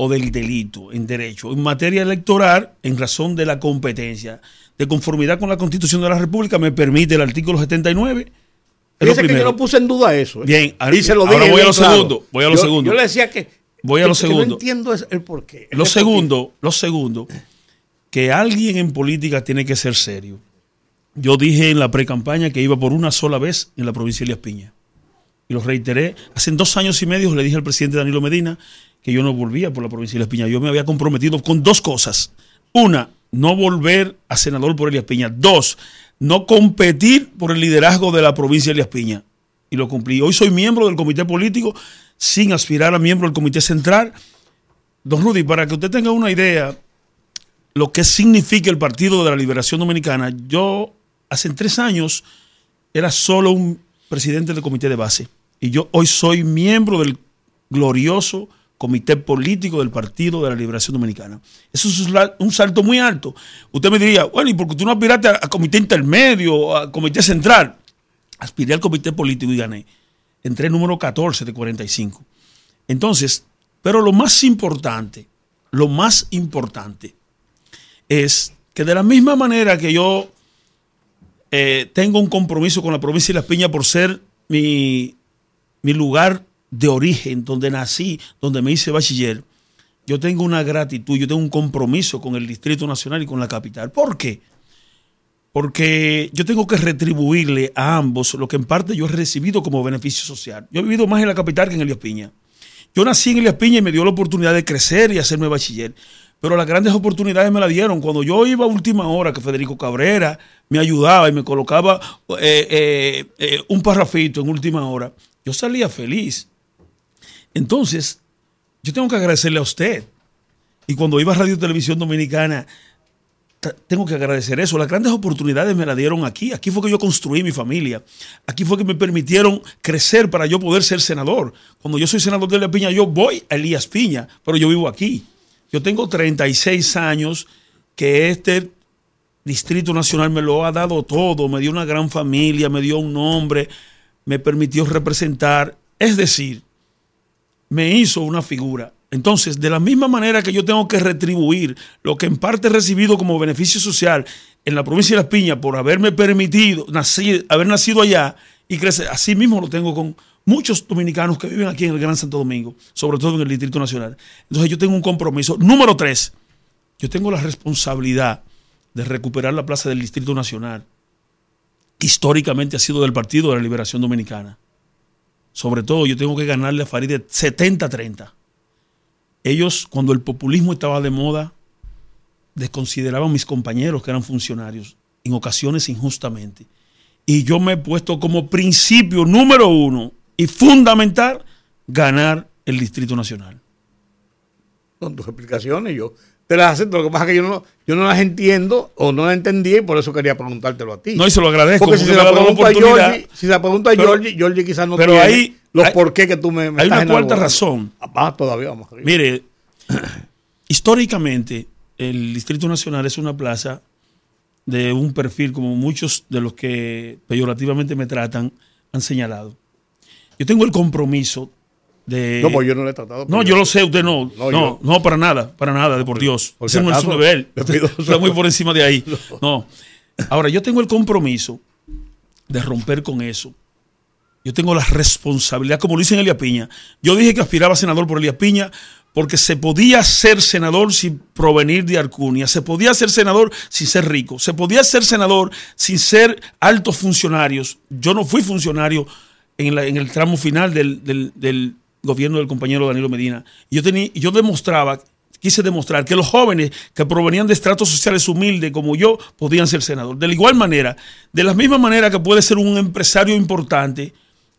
o del delito en derecho. En materia electoral, en razón de la competencia, de conformidad con la Constitución de la República, me permite el artículo 79. Fíjese que yo no puse en duda eso. ¿eh? Bien, y se lo ahora voy a lo segundo. Voy a lo segundo. Yo le decía que. Voy a lo segundo. no entiendo el porqué. Lo segundo, lo segundo, que alguien en política tiene que ser serio. Yo dije en la pre-campaña que iba por una sola vez en la provincia de Elías Piña. y lo reiteré. Hace dos años y medio le dije al presidente Danilo Medina que yo no volvía por la provincia de Elías Piña. Yo me había comprometido con dos cosas. Una, no volver a senador por Elías Piña. Dos, no competir por el liderazgo de la provincia de Elías Piña. Y lo cumplí. Hoy soy miembro del comité político sin aspirar a miembro del comité central. Don Rudy, para que usted tenga una idea lo que significa el Partido de la Liberación Dominicana, yo hace tres años era solo un presidente del comité de base. Y yo hoy soy miembro del glorioso comité político del Partido de la Liberación Dominicana. Eso es un salto muy alto. Usted me diría, bueno, ¿y por qué tú no aspiraste a, comité intermedio, a comité central? Aspiré al comité político y gané. Entré número 14 de 45. Entonces, pero lo más importante, lo más importante es que de la misma manera que yo eh, tengo un compromiso con la provincia de Las Piñas por ser mi, mi lugar de origen, donde nací, donde me hice bachiller, yo tengo una gratitud, yo tengo un compromiso con el Distrito Nacional y con la capital. ¿Por qué? Porque yo tengo que retribuirle a ambos lo que en parte yo he recibido como beneficio social. Yo he vivido más en la capital que en Elias Piña. Yo nací en Elias Piña y me dio la oportunidad de crecer y hacerme bachiller. Pero las grandes oportunidades me las dieron. Cuando yo iba a última hora, que Federico Cabrera me ayudaba y me colocaba eh, eh, eh, un parrafito en última hora, yo salía feliz. Entonces, yo tengo que agradecerle a usted. Y cuando iba a Radio Televisión Dominicana, tengo que agradecer eso. Las grandes oportunidades me las dieron aquí. Aquí fue que yo construí mi familia. Aquí fue que me permitieron crecer para yo poder ser senador. Cuando yo soy senador de Elías Piña, yo voy a Elías Piña, pero yo vivo aquí. Yo tengo 36 años que este Distrito Nacional me lo ha dado todo. Me dio una gran familia, me dio un nombre, me permitió representar. Es decir, me hizo una figura. Entonces, de la misma manera que yo tengo que retribuir lo que en parte he recibido como beneficio social en la provincia de Las Piñas por haberme permitido nacer, haber nacido allá y crecer, así mismo lo tengo con muchos dominicanos que viven aquí en el Gran Santo Domingo, sobre todo en el Distrito Nacional. Entonces, yo tengo un compromiso. Número tres, yo tengo la responsabilidad de recuperar la plaza del Distrito Nacional. Históricamente ha sido del Partido de la Liberación Dominicana. Sobre todo, yo tengo que ganarle a Farideh 70-30. Ellos, cuando el populismo estaba de moda, desconsideraban a mis compañeros que eran funcionarios, en ocasiones injustamente. Y yo me he puesto como principio número uno y fundamental ganar el Distrito Nacional. Con tus explicaciones, yo te las acepto. Lo que pasa es que yo no, yo no las entiendo o no las entendí y por eso quería preguntártelo a ti. No, y se lo agradezco. Porque, si, se la pregunta a Georgie, si se la pregunta a Georgie, Georgie quizás no pero tiene ahí, los por qué que tú me, me Hay una cuarta razón. Ah, todavía vamos arriba. Mire, [clears throat] históricamente el Distrito Nacional es una plaza de un perfil como muchos de los que peyorativamente me tratan han señalado. Yo tengo el compromiso no, pues yo no le he tratado. No, yo lo sé, usted no. No, no, para nada, para nada, de por Dios. Ese no es su nivel. [laughs] Está muy por encima de ahí. [laughs] No. Ahora, yo tengo el compromiso de romper con eso. Yo tengo la responsabilidad, como lo dice en Elia Piña. Yo dije que aspiraba a senador por Elia Piña porque se podía ser senador sin provenir de Arcunia, se podía ser senador sin ser rico, se podía ser senador sin ser altos funcionarios. Yo no fui funcionario en, el tramo final del, gobierno del compañero Danilo Medina. Yo, tenía, yo demostraba, quise demostrar que los jóvenes que provenían de estratos sociales humildes como yo podían ser senadores. De la igual manera, de la misma manera que puede ser un empresario importante,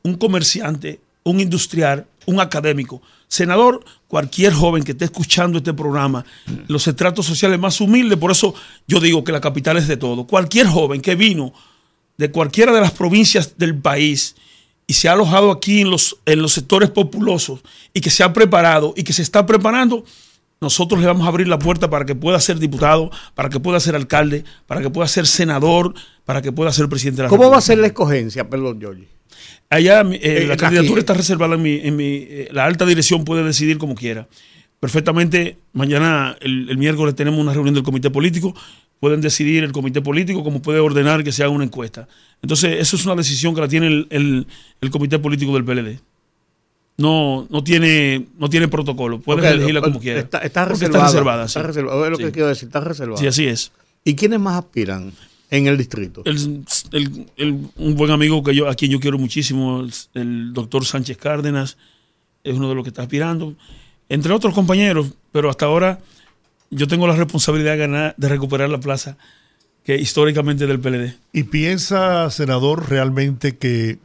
un comerciante, un industrial, un académico. Senador, cualquier joven que esté escuchando este programa, los estratos sociales más humildes, por eso yo digo que la capital es de todo. Cualquier joven que vino de cualquiera de las provincias del país y se ha alojado aquí en los, en los sectores populosos y que se ha preparado y que se está preparando, nosotros le vamos a abrir la puerta para que pueda ser diputado, para que pueda ser alcalde, para que pueda ser senador, para que pueda ser presidente de la ¿Cómo va a ser la escogencia, perdón, Giorgi? Allá eh, eh, la candidatura está reservada en mi, en mi eh, la alta dirección puede decidir como quiera. Perfectamente, mañana, el, miércoles, tenemos una reunión del comité político pueden decidir el comité político como puede ordenar que se haga una encuesta. Entonces, eso es una decisión que la tiene el, comité político del PLD. No, no tiene, no tiene protocolo. Puede elegirla como quiera. Está, reservada. Está reservada. Es lo que quiero decir, está reservada. Sí, así es. ¿Y quiénes más aspiran? en el distrito. un buen amigo que yo, a quien yo quiero muchísimo, el, doctor Sánchez Cárdenas, es uno de los que está aspirando, entre otros compañeros, pero hasta ahora yo tengo la responsabilidad de, ganar, de recuperar la plaza que históricamente del PLD. ¿Y piensa, senador, realmente que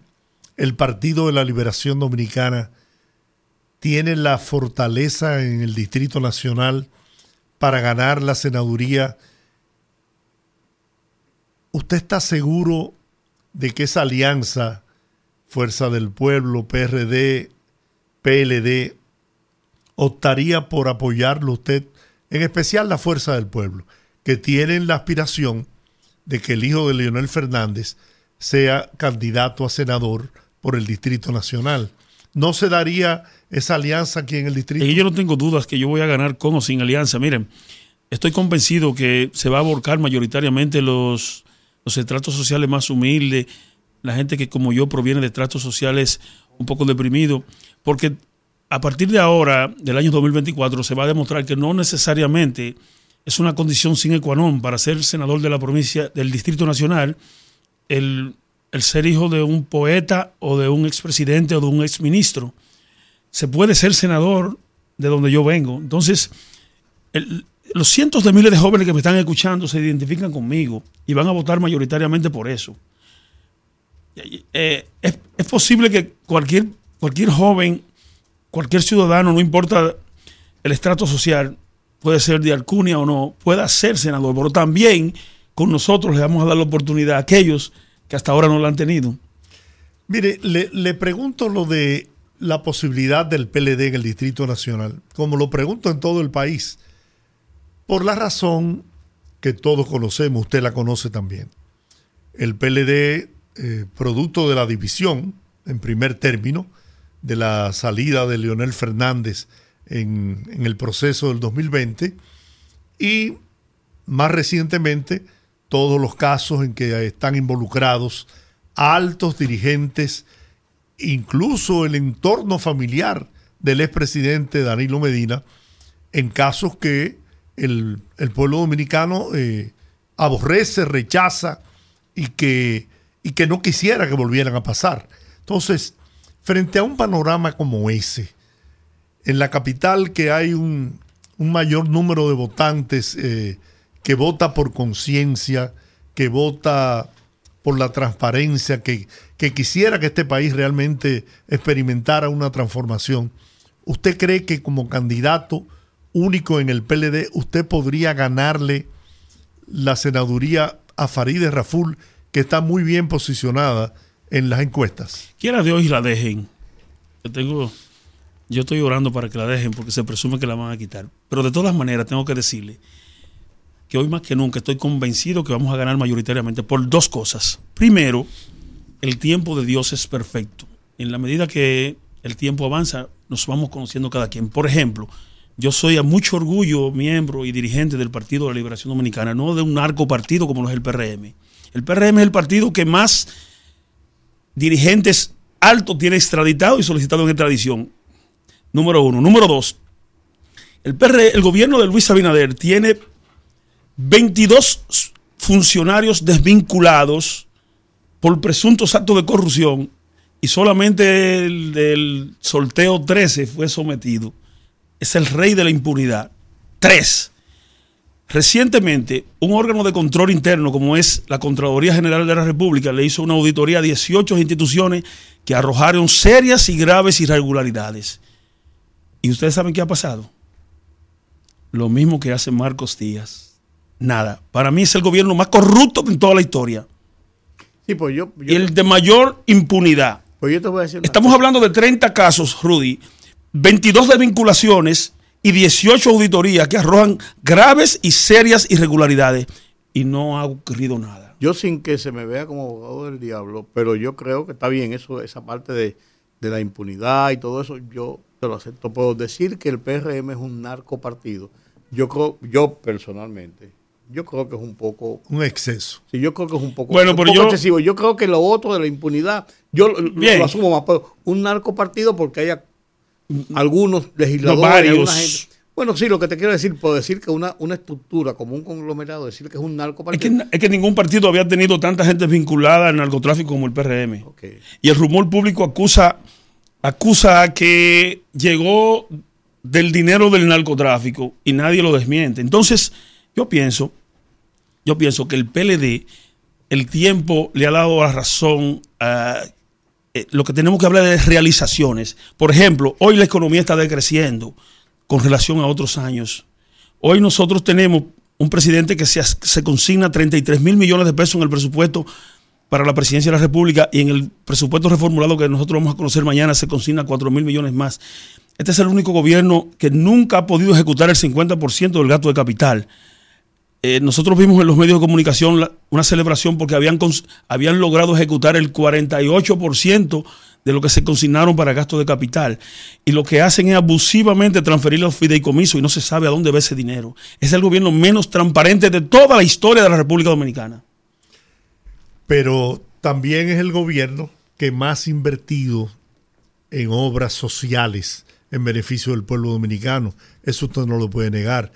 el Partido de la Liberación Dominicana tiene la fortaleza en el Distrito Nacional para ganar la senaduría? ¿Usted está seguro de que esa alianza, Fuerza del Pueblo, PRD, PLD, optaría por apoyarlo usted, en especial la Fuerza del Pueblo, que tienen la aspiración de que el hijo de Leonel Fernández sea candidato a senador por el Distrito Nacional. ¿No se daría esa alianza aquí en el distrito? yo no tengo dudas que yo voy a ganar con o sin alianza. Miren, estoy convencido que se va a aborcar mayoritariamente los, los estratos sociales más humildes, la gente que como yo proviene de estratos sociales un poco deprimidos, porque a partir de ahora, del año 2024, se va a demostrar que no necesariamente es una condición sine qua non para ser senador de la provincia, del Distrito Nacional, el, ser hijo de un poeta o de un expresidente o de un exministro. Se puede ser senador de donde yo vengo. Entonces, los cientos de miles de jóvenes que me están escuchando se identifican conmigo y van a votar mayoritariamente por eso. Eh, es, es, posible que cualquier, cualquier joven, cualquier ciudadano, no importa el estrato social, puede ser de Alcunia o no, pueda ser senador, pero también con nosotros le vamos a dar la oportunidad a aquellos que hasta ahora no la han tenido. Mire, le, pregunto lo de la posibilidad del PLD en el Distrito Nacional, como lo pregunto en todo el país, por la razón que todos conocemos, usted la conoce también. El PLD, eh, producto de la división, en primer término, de la salida de Leonel Fernández en, el proceso del 2020 y más recientemente todos los casos en que están involucrados altos dirigentes, incluso el entorno familiar del expresidente Danilo Medina, en casos que el, pueblo dominicano eh, aborrece, rechaza y que, y que no quisiera que volvieran a pasar. Entonces, frente a un panorama como ese, en la capital que hay un, mayor número de votantes eh, que vota por conciencia, que vota por la transparencia, que, que quisiera que este país realmente experimentara una transformación. ¿Usted cree que como candidato único en el PLD usted podría ganarle la senaduría a Farideh Raful, que está muy bien posicionada en las encuestas? Quiera Dios y la dejen. Yo tengo yo estoy orando para que la dejen porque se presume que la van a quitar. Pero de todas maneras tengo que decirle que hoy más que nunca estoy convencido que vamos a ganar mayoritariamente por dos cosas. Primero, el tiempo de Dios es perfecto. En la medida que el tiempo avanza, nos vamos conociendo cada quien. Por ejemplo, yo soy a mucho orgullo miembro y dirigente del Partido de la Liberación Dominicana, no de un narco partido como lo es el PRM. El PRM es el partido que más dirigentes altos tiene extraditado y solicitado en extradición. Número uno. Número dos. El, el gobierno de Luis Abinader tiene 22 funcionarios desvinculados por presuntos actos de corrupción y solamente el del sorteo 13 fue sometido. Es el rey de la impunidad. Tres. Recientemente, un órgano de control interno como es la Contraloría General de la República le hizo una auditoría a 18 instituciones que arrojaron serias y graves irregularidades. ¿Y ustedes saben qué ha pasado? Lo mismo que hace Marcos Díaz. Nada. Para mí es el gobierno más corrupto en toda la historia. Sí, pues yo, el de mayor impunidad. Pues yo te voy a decir Estamos hablando de 30 casos, Rudy, 22 desvinculaciones y 18 auditorías que arrojan graves y serias irregularidades. Y no ha ocurrido nada. Yo sin que se me vea como abogado del diablo, pero yo creo que está bien eso, esa parte de, de la impunidad y todo eso. Yo lo acepto. Puedo decir que el PRM es un narco partido. Yo creo, yo personalmente, yo creo que es un poco... Un exceso. Sí, yo creo que es un poco, bueno, pero yo, excesivo. Yo creo que lo otro de la impunidad, yo lo, asumo más. Pero un narco partido porque haya algunos legisladores, Bueno, sí, lo que te quiero decir, puedo decir que una, una estructura como un conglomerado, decir que es un narcopartido. Es que, es que ningún partido había tenido tanta gente vinculada al narcotráfico como el PRM. Okay. Y el rumor público acusa, acusa que llegó del dinero del narcotráfico y nadie lo desmiente. Entonces, yo pienso, yo pienso que el PLD, el tiempo le ha dado la razón a eh, lo que tenemos que hablar es realizaciones. Por ejemplo, hoy la economía está decreciendo con relación a otros años. Hoy nosotros tenemos un presidente que se, se consigna 33 mil millones de pesos en el presupuesto para la presidencia de la República y en el presupuesto reformulado que nosotros vamos a conocer mañana se consigna 4 mil millones más. Este es el único gobierno que nunca ha podido ejecutar el 50% del gasto de capital. Eh, nosotros vimos en los medios de comunicación una celebración porque habían, habían logrado ejecutar el 48% de lo que se consignaron para gasto de capital. Y lo que hacen es abusivamente transferir los fideicomisos y no se sabe a dónde va ese dinero. Es el gobierno menos transparente de toda la historia de la República Dominicana. Pero también es el gobierno que más ha invertido en obras sociales en beneficio del pueblo dominicano. Eso usted no lo puede negar.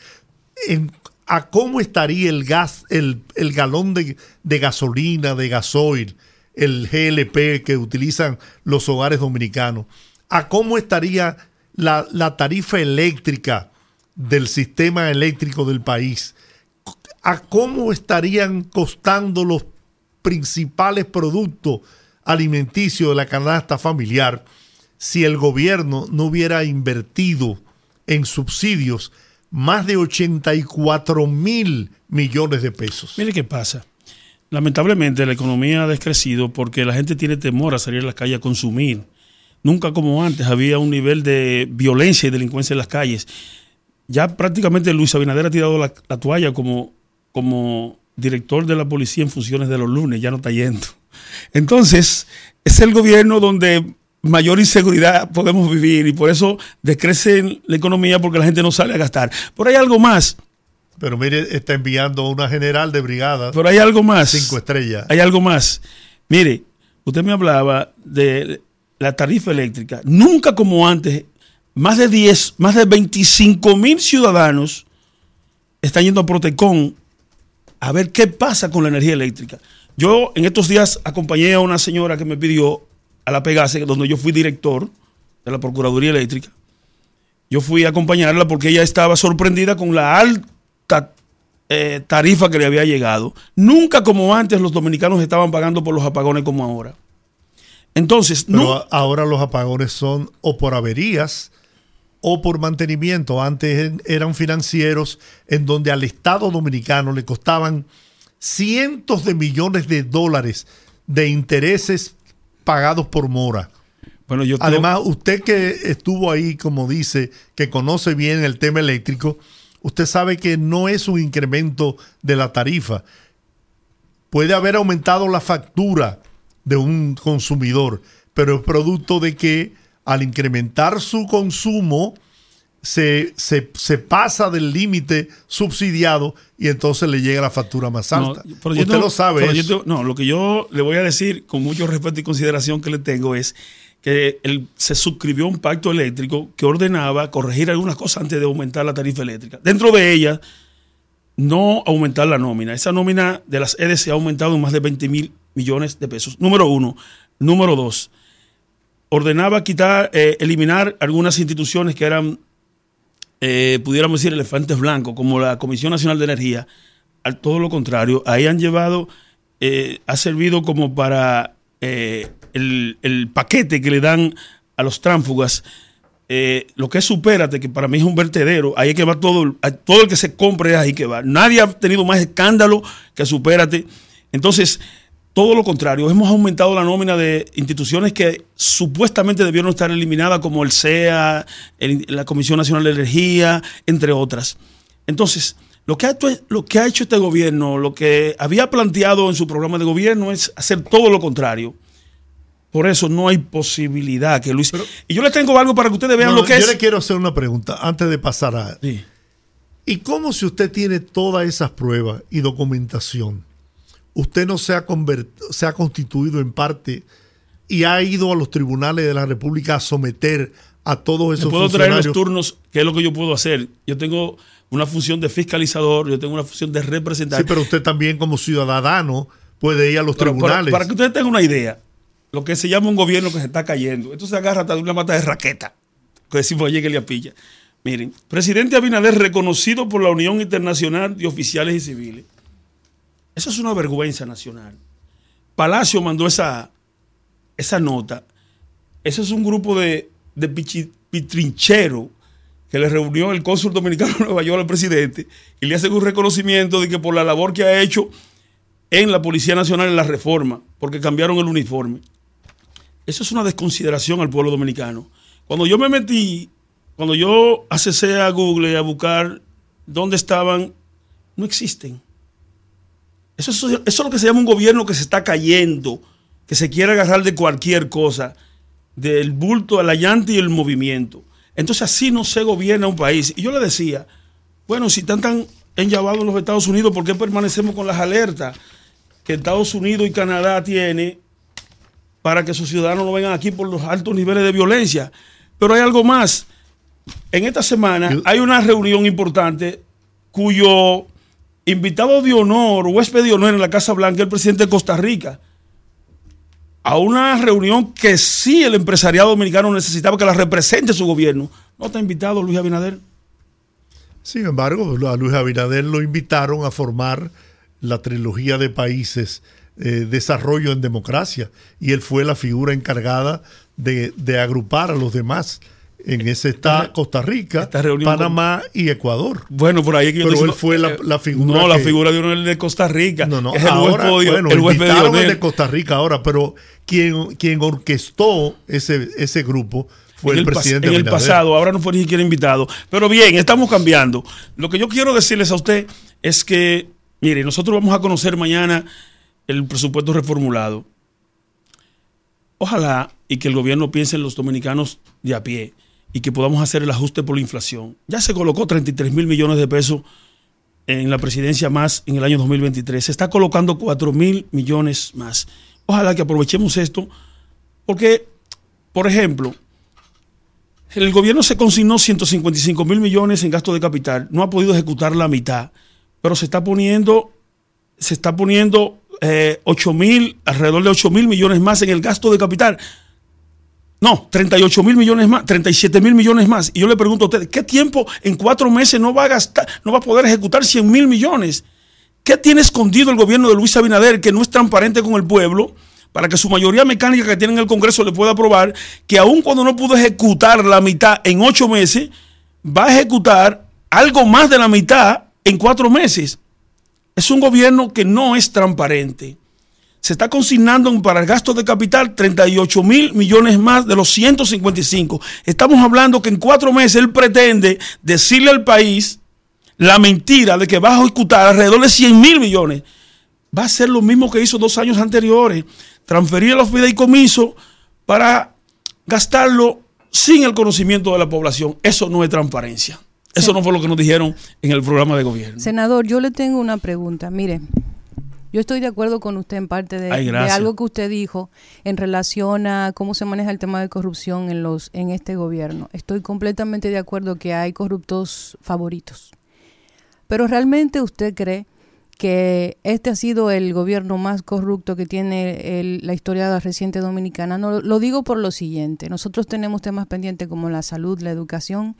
En, ¿A cómo estaría el gas, el, el galón de, de, gasolina, de gasoil, el GLP que utilizan los hogares dominicanos? ¿A cómo estaría la, la tarifa eléctrica del sistema eléctrico del país? ¿A cómo estarían costando los principales productos alimenticios de la canasta familiar? si el gobierno no hubiera invertido en subsidios más de 84 mil millones de pesos. Mire qué pasa. Lamentablemente la economía ha descrecido porque la gente tiene temor a salir a las calles a consumir. Nunca como antes había un nivel de violencia y delincuencia en las calles. Ya prácticamente Luis Abinader ha tirado la, la toalla como, como director de la policía en funciones de los lunes, ya no está yendo. Entonces, es el gobierno donde mayor inseguridad podemos vivir y por eso decrece la economía porque la gente no sale a gastar. Pero hay algo más. Pero mire, está enviando una general de brigada. Pero hay algo más. Cinco estrellas. Hay algo más. Mire, usted me hablaba de la tarifa eléctrica. Nunca como antes, más de 10, más de 25 mil ciudadanos están yendo a Protecon a ver qué pasa con la energía eléctrica. Yo en estos días acompañé a una señora que me pidió a la Pegase, donde yo fui director de la Procuraduría Eléctrica. Yo fui a acompañarla porque ella estaba sorprendida con la alta eh, tarifa que le había llegado. Nunca como antes los dominicanos estaban pagando por los apagones como ahora. Entonces, Pero no, ahora los apagones son o por averías o por mantenimiento. Antes eran financieros en donde al Estado dominicano le costaban cientos de millones de dólares de intereses pagados por mora. Bueno, yo Además, usted que estuvo ahí, como dice, que conoce bien el tema eléctrico, usted sabe que no es un incremento de la tarifa. Puede haber aumentado la factura de un consumidor, pero es producto de que al incrementar su consumo, se, se, se, pasa del límite subsidiado y entonces le llega la factura más alta. No, Usted no, lo sabe. Yo, no, lo que yo le voy a decir con mucho respeto y consideración que le tengo es que él se suscribió un pacto eléctrico que ordenaba corregir algunas cosas antes de aumentar la tarifa eléctrica. Dentro de ella, no aumentar la nómina. Esa nómina de las EDC ha aumentado en más de 20 mil millones de pesos. Número uno. Número dos. Ordenaba quitar, eh, eliminar algunas instituciones que eran eh, pudiéramos decir, elefantes blancos, como la Comisión Nacional de Energía, al todo lo contrario, ahí han llevado, eh, ha servido como para eh, el, el, paquete que le dan a los tránsfugas. lo que es Supérate, que para mí es un vertedero, ahí es que va todo, todo el que se compre, ahí que va. Nadie ha tenido más escándalo que Supérate. Entonces, todo lo contrario, hemos aumentado la nómina de instituciones que supuestamente debieron estar eliminadas, como el CEA, el, la Comisión Nacional de Energía, entre otras. Entonces, lo que, ha, lo que ha hecho este gobierno, lo que había planteado en su programa de gobierno es hacer todo lo contrario. Por eso no hay posibilidad que Luis. Pero, y yo le tengo algo para que ustedes vean no, lo que yo es. Yo le quiero hacer una pregunta antes de pasar a. Sí. ¿Y cómo si usted tiene todas esas pruebas y documentación? Usted no se ha, se ha constituido en parte y ha ido a los tribunales de la República a someter a todos esos puedo traer los turnos, que es lo que yo puedo hacer. Yo tengo una función de fiscalizador, yo tengo una función de representante. Sí, pero usted también como ciudadano puede ir a los tribunales. Para, que usted tenga una idea, lo que se llama un gobierno que se está cayendo, esto se agarra hasta de una mata de raqueta, que decimos allí que le apilla. Miren, presidente Abinader reconocido por la Unión Internacional de Oficiales y Civiles. Eso es una vergüenza nacional. Palacio mandó esa, esa nota. Ese es un grupo de, de pitrincheros que le reunió el cónsul dominicano de Nueva York al presidente y le hace un reconocimiento de que por la labor que ha hecho en la Policía Nacional en la reforma, porque cambiaron el uniforme. Eso es una desconsideración al pueblo dominicano. Cuando yo me metí, cuando yo accesé a Google a buscar dónde estaban, no existen. Eso, eso, es lo que se llama un gobierno que se está cayendo, que se quiere agarrar de cualquier cosa, del bulto, a la llanta y el movimiento. Entonces así no se gobierna un país. Y yo le decía, bueno, si están tan enllavados los Estados Unidos, ¿por qué permanecemos con las alertas que Estados Unidos y Canadá tienen para que sus ciudadanos no vengan aquí por los altos niveles de violencia? Pero hay algo más. En esta semana hay una reunión importante cuyo invitado de honor, huésped de honor en la Casa Blanca, el presidente de Costa Rica a una reunión que sí el empresariado dominicano necesitaba que la represente su gobierno. ¿No está invitado Luis Abinader? Sin embargo, a Luis Abinader lo invitaron a formar la trilogía de países eh, Desarrollo en Democracia y él fue la figura encargada de agrupar a los demás en ese está Costa Rica, Panamá y Ecuador. Bueno, por ahí que Pero él fue la, la, figura. No, la figura de uno de Costa Rica. No, no, es el ahora, bueno, el de Costa Rica ahora, pero quien, quien orquestó ese, ese grupo fue el, presidente. En el pasado, ahora no fue ni siquiera invitado. Pero bien, estamos cambiando. Lo que yo quiero decirles a usted es que, mire, nosotros vamos a conocer mañana el presupuesto reformulado. Ojalá y que el gobierno piense en los dominicanos de a pie y que podamos hacer el ajuste por la inflación. Ya se colocó 33 mil millones de pesos en la presidencia más en el año 2023. Se está colocando 4 mil millones más. Ojalá que aprovechemos esto, porque, por ejemplo, el gobierno se consignó 155 mil millones en gasto de capital, no ha podido ejecutar la mitad, pero se está poniendo, se está poniendo 8 eh, mil, alrededor de 8 mil millones más en el gasto de capital. No, 38 mil millones más, 37 mil millones más. Y yo le pregunto a ustedes, ¿qué tiempo en cuatro meses no va a gastar, no va a poder ejecutar 100 mil millones? ¿Qué tiene escondido el gobierno de Luis Abinader que no es transparente con el pueblo? Para que su mayoría mecánica que tiene en el Congreso le pueda aprobar que aun cuando no pudo ejecutar la mitad en ocho meses, va a ejecutar algo más de la mitad en cuatro meses. Es un gobierno que no es transparente se está consignando para el gasto de capital 38 mil millones más de los 155. Estamos hablando que en cuatro meses él pretende decirle al país la mentira de que va a ejecutar alrededor de 100 mil millones. Va a ser lo mismo que hizo dos años anteriores, transferir a los fideicomisos para gastarlo sin el conocimiento de la población. Eso no es transparencia. Eso no fue lo que nos dijeron en el programa de gobierno. Senador, yo le tengo una pregunta. Mire, yo estoy de acuerdo con usted en parte de, algo que usted dijo en relación a cómo se maneja el tema de corrupción en los en este gobierno. Estoy completamente de acuerdo que hay corruptos favoritos. Pero realmente usted cree que este ha sido el gobierno más corrupto que tiene la historia reciente dominicana. No, lo digo por lo siguiente. Nosotros tenemos temas pendientes como la salud, la educación,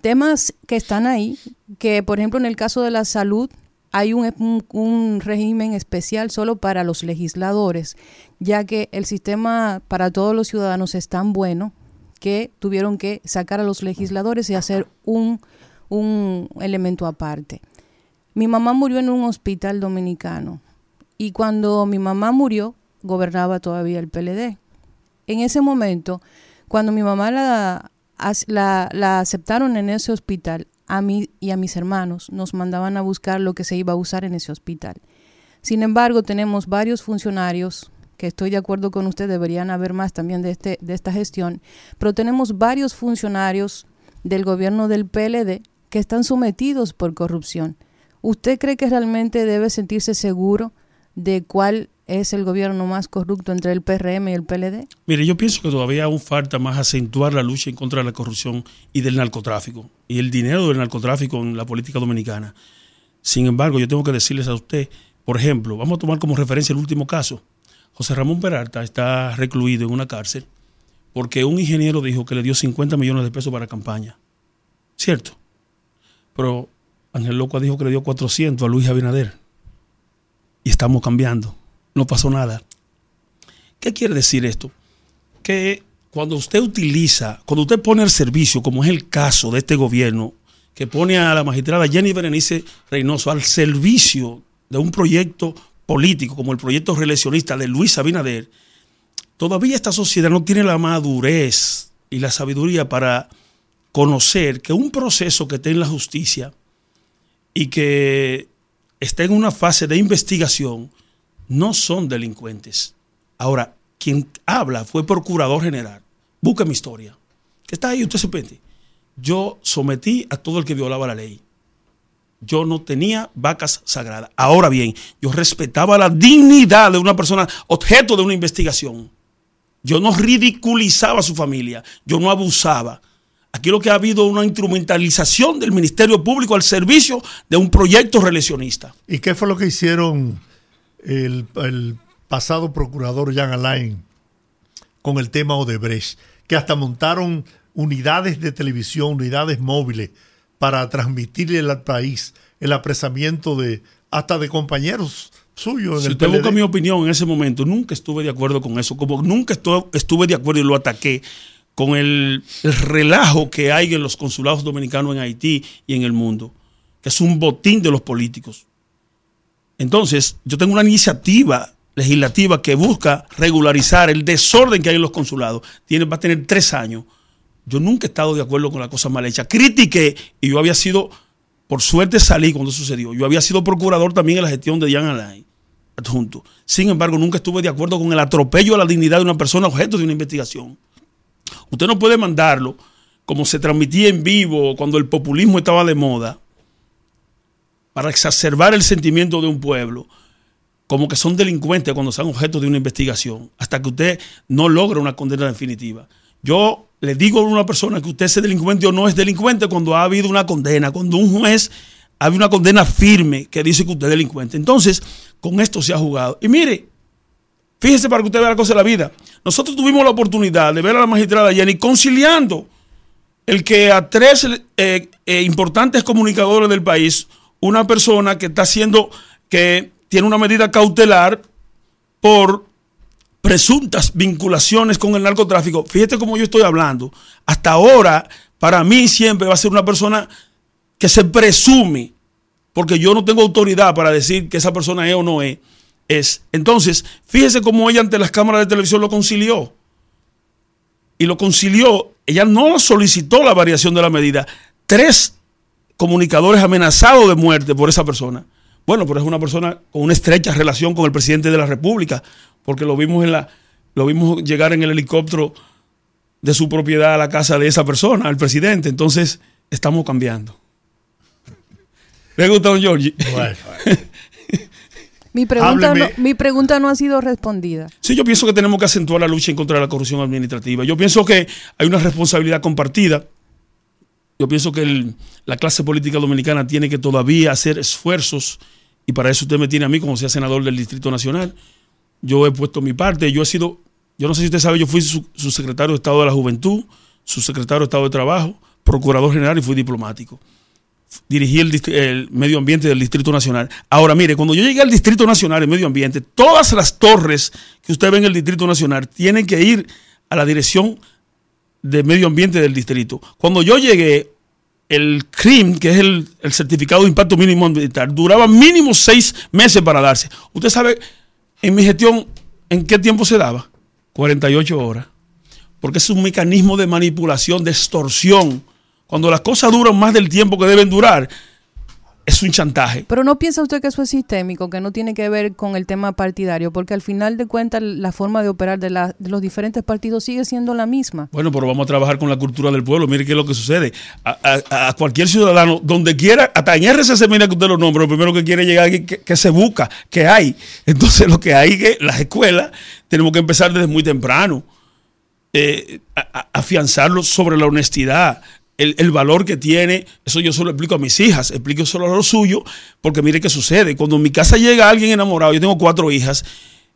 temas que están ahí, que por ejemplo en el caso de la salud hay un, régimen especial solo para los legisladores, ya que el sistema para todos los ciudadanos es tan bueno que tuvieron que sacar a los legisladores y hacer un, un elemento aparte. Mi mamá murió en un hospital dominicano y cuando mi mamá murió gobernaba todavía el PLD. En ese momento, cuando mi mamá la, la aceptaron en ese hospital, a mí y a mis hermanos nos mandaban a buscar lo que se iba a usar en ese hospital. Sin embargo, tenemos varios funcionarios que estoy de acuerdo con usted, deberían haber más también de, este, de esta gestión, pero tenemos varios funcionarios del gobierno del PLD que están sometidos por corrupción. ¿Usted cree que realmente debe sentirse seguro de cuál es el gobierno más corrupto entre el PRM y el PLD? Mire, yo pienso que todavía aún falta más acentuar la lucha en contra de la corrupción y del narcotráfico y el dinero del narcotráfico en la política dominicana. Sin embargo, yo tengo que decirles a usted, por ejemplo, vamos a tomar como referencia el último caso. José Ramón Peralta está recluido en una cárcel porque un ingeniero dijo que le dio 50 millones de pesos para campaña. ¿Cierto? Pero Ángel Loco dijo que le dio 400 a Luis Abinader. Y estamos cambiando no pasó nada. ¿Qué quiere decir esto? Que cuando usted utiliza, cuando usted pone al servicio, como es el caso de este gobierno, que pone a la magistrada Jenny Berenice Reynoso al servicio de un proyecto político como el proyecto reeleccionista de Luis Abinader, todavía esta sociedad no tiene la madurez y la sabiduría para conocer que un proceso que esté en la justicia y que esté en una fase de investigación no son delincuentes. Ahora, quien habla fue procurador general. Busca mi historia. Que está ahí, usted se pente. Yo sometí a todo el que violaba la ley. Yo no tenía vacas sagradas. Ahora bien, yo respetaba la dignidad de una persona objeto de una investigación. Yo no ridiculizaba a su familia. Yo no abusaba. Aquí lo que ha habido una instrumentalización del Ministerio Público al servicio de un proyecto reeleccionista. ¿Y qué fue lo que hicieron el, pasado procurador Jean Alain con el tema Odebrecht, que hasta montaron unidades de televisión, unidades móviles para transmitirle al país el apresamiento de hasta de compañeros suyos. En si usted busca mi opinión en ese momento, nunca estuve de acuerdo con eso, como nunca estuve de acuerdo y lo ataqué con el, el relajo que hay en los consulados dominicanos en Haití y en el mundo, que es un botín de los políticos. Entonces, yo tengo una iniciativa legislativa que busca regularizar el desorden que hay en los consulados. Tiene, va a tener tres años. Yo nunca he estado de acuerdo con la cosa mal hecha. Critiqué y yo había sido, por suerte salí cuando sucedió. Yo había sido procurador también en la gestión de Jan Alain, adjunto. Sin embargo, nunca estuve de acuerdo con el atropello a la dignidad de una persona objeto de una investigación. Usted no puede mandarlo como se transmitía en vivo cuando el populismo estaba de moda para exacerbar el sentimiento de un pueblo, como que son delincuentes cuando son objeto de una investigación, hasta que usted no logra una condena definitiva. Yo le digo a una persona que usted es delincuente o no es delincuente cuando ha habido una condena, cuando un juez ha habido una condena firme que dice que usted es delincuente. Entonces, con esto se ha jugado. Y mire, fíjese para que usted vea la cosa de la vida. Nosotros tuvimos la oportunidad de ver a la magistrada Jenny conciliando el que a tres eh, eh, importantes comunicadores del país una persona que está haciendo, que tiene una medida cautelar por presuntas vinculaciones con el narcotráfico. Fíjate cómo yo estoy hablando. Hasta ahora, para mí siempre va a ser una persona que se presume, porque yo no tengo autoridad para decir que esa persona es o no es. es. Entonces, fíjese cómo ella ante las cámaras de televisión lo concilió. Y lo concilió, ella no solicitó la variación de la medida. Tres comunicadores amenazados de muerte por esa persona. Bueno, pero es una persona con una estrecha relación con el presidente de la República, porque lo vimos en la, lo vimos llegar en el helicóptero de su propiedad a la casa de esa persona, al presidente. Entonces, estamos cambiando. ¿Le gusta, don Giorgi? [laughs] mi, pregunta no, mi pregunta no ha sido respondida. Sí, yo pienso que tenemos que acentuar la lucha en contra de la corrupción administrativa. Yo pienso que hay una responsabilidad compartida yo pienso que la clase política dominicana tiene que todavía hacer esfuerzos y para eso usted me tiene a mí como sea senador del Distrito Nacional. Yo he puesto mi parte, yo he sido, yo no sé si usted sabe, yo fui su, secretario de Estado de la Juventud, su secretario de Estado de Trabajo, procurador general y fui diplomático. Dirigí el, el, medio ambiente del Distrito Nacional. Ahora, mire, cuando yo llegué al Distrito Nacional, el medio ambiente, todas las torres que usted ve en el Distrito Nacional tienen que ir a la dirección de medio ambiente del distrito. Cuando yo llegué, el CRIM, que es el, certificado de impacto mínimo ambiental, duraba mínimo seis meses para darse. Usted sabe, en mi gestión, ¿en qué tiempo se daba? 48 horas. Porque es un mecanismo de manipulación, de extorsión. Cuando las cosas duran más del tiempo que deben durar, es un chantaje. Pero no piensa usted que eso es sistémico, que no tiene que ver con el tema partidario, porque al final de cuentas la forma de operar de, los diferentes partidos sigue siendo la misma. Bueno, pero vamos a trabajar con la cultura del pueblo. Mire qué es lo que sucede. A, cualquier ciudadano, donde quiera, hasta en RCC, mira que usted lo nombra, lo primero que quiere llegar es que, se busca, que hay. Entonces, lo que hay que las escuelas tenemos que empezar desde muy temprano. Eh, afianzarlo sobre la honestidad, el, valor que tiene, eso yo solo explico a mis hijas, explico solo a lo suyo, porque mire qué sucede. Cuando en mi casa llega alguien enamorado, yo tengo cuatro hijas,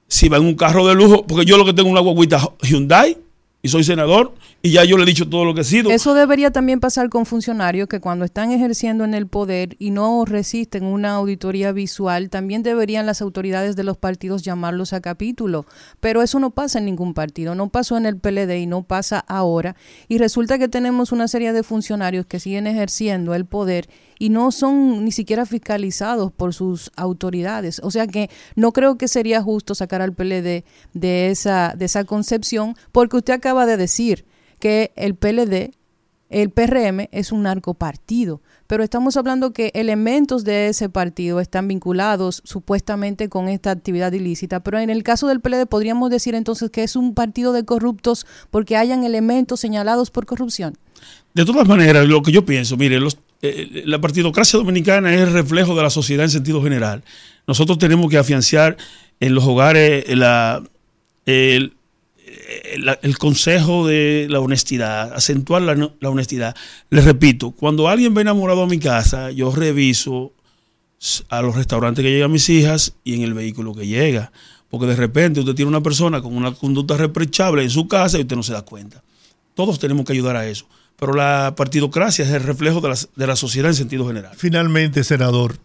si va en un carro de lujo, porque yo lo que tengo es una guaguita Hyundai, y soy senador y ya yo le he dicho todo lo que he sido. Eso debería también pasar con funcionarios que cuando están ejerciendo en el poder y no resisten una auditoría visual, también deberían las autoridades de los partidos llamarlos a capítulo. Pero eso no pasa en ningún partido, no pasó en el PLD y no pasa ahora. Y resulta que tenemos una serie de funcionarios que siguen ejerciendo el poder y no son ni siquiera fiscalizados por sus autoridades. O sea que no creo que sería justo sacar al PLD de esa, de esa concepción, porque usted acaba de decir que el PLD, el PRM, es un narcopartido. Pero estamos hablando que elementos de ese partido están vinculados supuestamente con esta actividad ilícita. Pero en el caso del PLD podríamos decir entonces que es un partido de corruptos porque hayan elementos señalados por corrupción. De todas maneras, lo que yo pienso, mire, los, eh, la partidocracia dominicana es el reflejo de la sociedad en sentido general. Nosotros tenemos que afianzar en los hogares el, consejo de la honestidad, acentuar la, honestidad. Les repito, cuando alguien ve enamorado a mi casa, yo reviso a los restaurantes que llegan mis hijas y en el vehículo que llega. Porque de repente usted tiene una persona con una conducta reprochable en su casa y usted no se da cuenta. Todos tenemos que ayudar a eso pero la partidocracia es el reflejo de la, de la sociedad en sentido general. Finalmente, senador,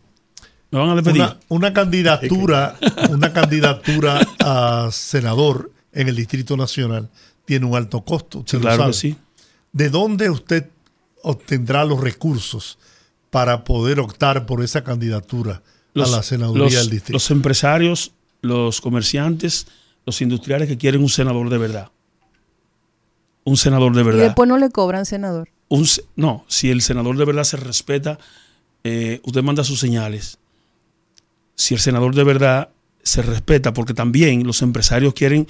¿Me van a Una, candidatura, una candidatura a senador en el Distrito Nacional tiene un alto costo. claro que sí. ¿De dónde usted obtendrá los recursos para poder optar por esa candidatura a la senaduría del distrito? Los empresarios, los comerciantes, los industriales que quieren un senador de verdad un senador de verdad. Y después no le cobran senador. Un, no, si el senador de verdad se respeta, eh, usted manda sus señales. Si el senador de verdad se respeta, porque también los empresarios quieren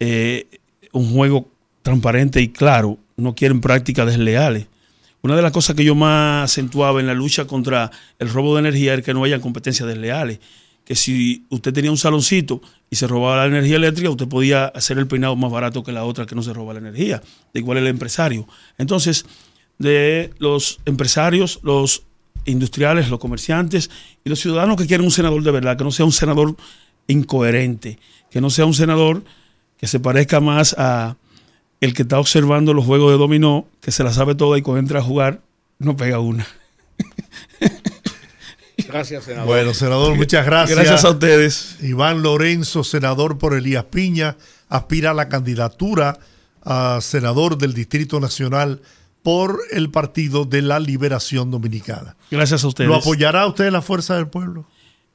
eh, un juego transparente y claro, no quieren prácticas desleales. Una de las cosas que yo más acentuaba en la lucha contra el robo de energía era que no haya competencias desleales que si usted tenía un saloncito y se robaba la energía eléctrica, usted podía hacer el peinado más barato que la otra que no se roba la energía. De igual el empresario. Entonces, de los empresarios, los industriales, los comerciantes y los ciudadanos que quieren un senador de verdad, que no sea un senador incoherente, que no sea un senador que se parezca más a el que está observando los juegos de dominó, que se la sabe toda y cuando entra a jugar no pega una. [laughs] Gracias, senador. Bueno, senador, muchas gracias. Gracias a ustedes. Iván Lorenzo, senador por Elías Piña, aspira a la candidatura a senador del Distrito Nacional por el Partido de la Liberación Dominicana. Gracias a ustedes. ¿Lo apoyará usted en la Fuerza del Pueblo?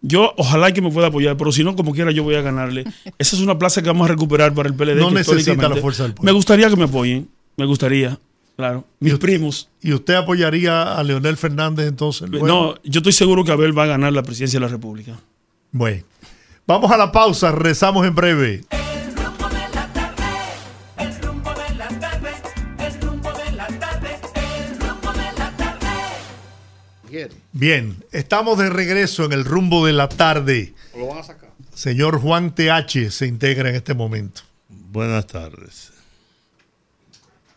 Yo, ojalá que me pueda apoyar, pero si no, como quiera, yo voy a ganarle. Esa es una plaza que vamos a recuperar para el PLD. No necesita la Fuerza del Pueblo. Me gustaría que me apoyen, me gustaría. Claro, mis primos. ¿Y usted apoyaría a Leonel Fernández entonces? No, yo estoy seguro que Abel va a ganar la presidencia de la República. Bueno, vamos a la pausa, rezamos en breve. Bien, estamos de regreso en el rumbo de la tarde. lo van a sacar? Señor Juan TH se integra en este momento. Buenas tardes.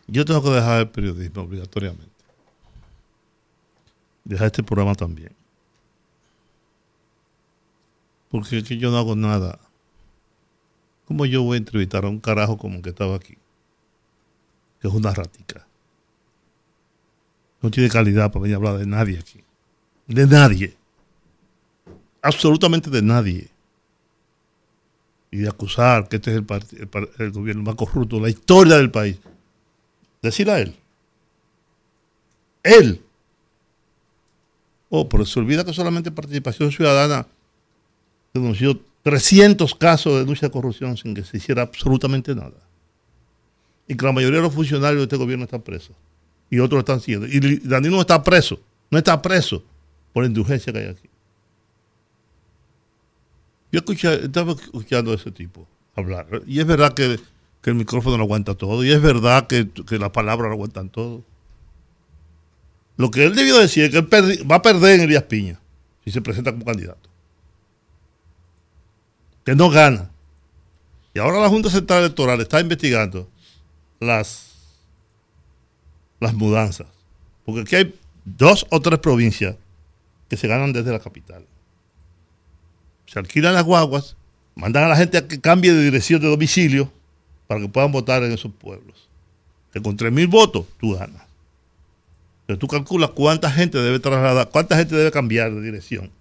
Yo tengo que dejar el periodismo obligatoriamente. Dejar este programa también. Porque yo no hago nada. ¿Cómo yo voy a entrevistar a un carajo como que estaba aquí? Que es una rática. No tiene calidad para venir a hablar de nadie aquí. De nadie. Absolutamente de nadie. Y de acusar que este es el, el gobierno más corrupto de la historia del país. Decir a él. Él. Oh, pero se olvida que solamente participación ciudadana denunció 300 casos de denuncia de corrupción sin que se hiciera absolutamente nada. Y que la mayoría de los funcionarios de este gobierno están presos. Y otros están siendo. Y Danilo está preso. No está preso por la indulgencia que hay aquí. Yo estaba escuchando a ese tipo hablar. Y es verdad que, el micrófono no aguanta todo. Y es verdad que, las palabras no aguantan todo. Lo que él debió decir es que él va a perder en Elías Piña si se presenta como candidato. Que no gana. Y ahora la Junta Central Electoral está investigando las, las mudanzas. Porque aquí hay dos o tres provincias que se ganan desde la capital se alquilan las guaguas, mandan a la gente a que cambie de dirección de domicilio para que puedan votar en esos pueblos. Que con 3.000 votos tú ganas. Pero tú calculas cuánta gente debe trasladar, cuánta gente debe cambiar de dirección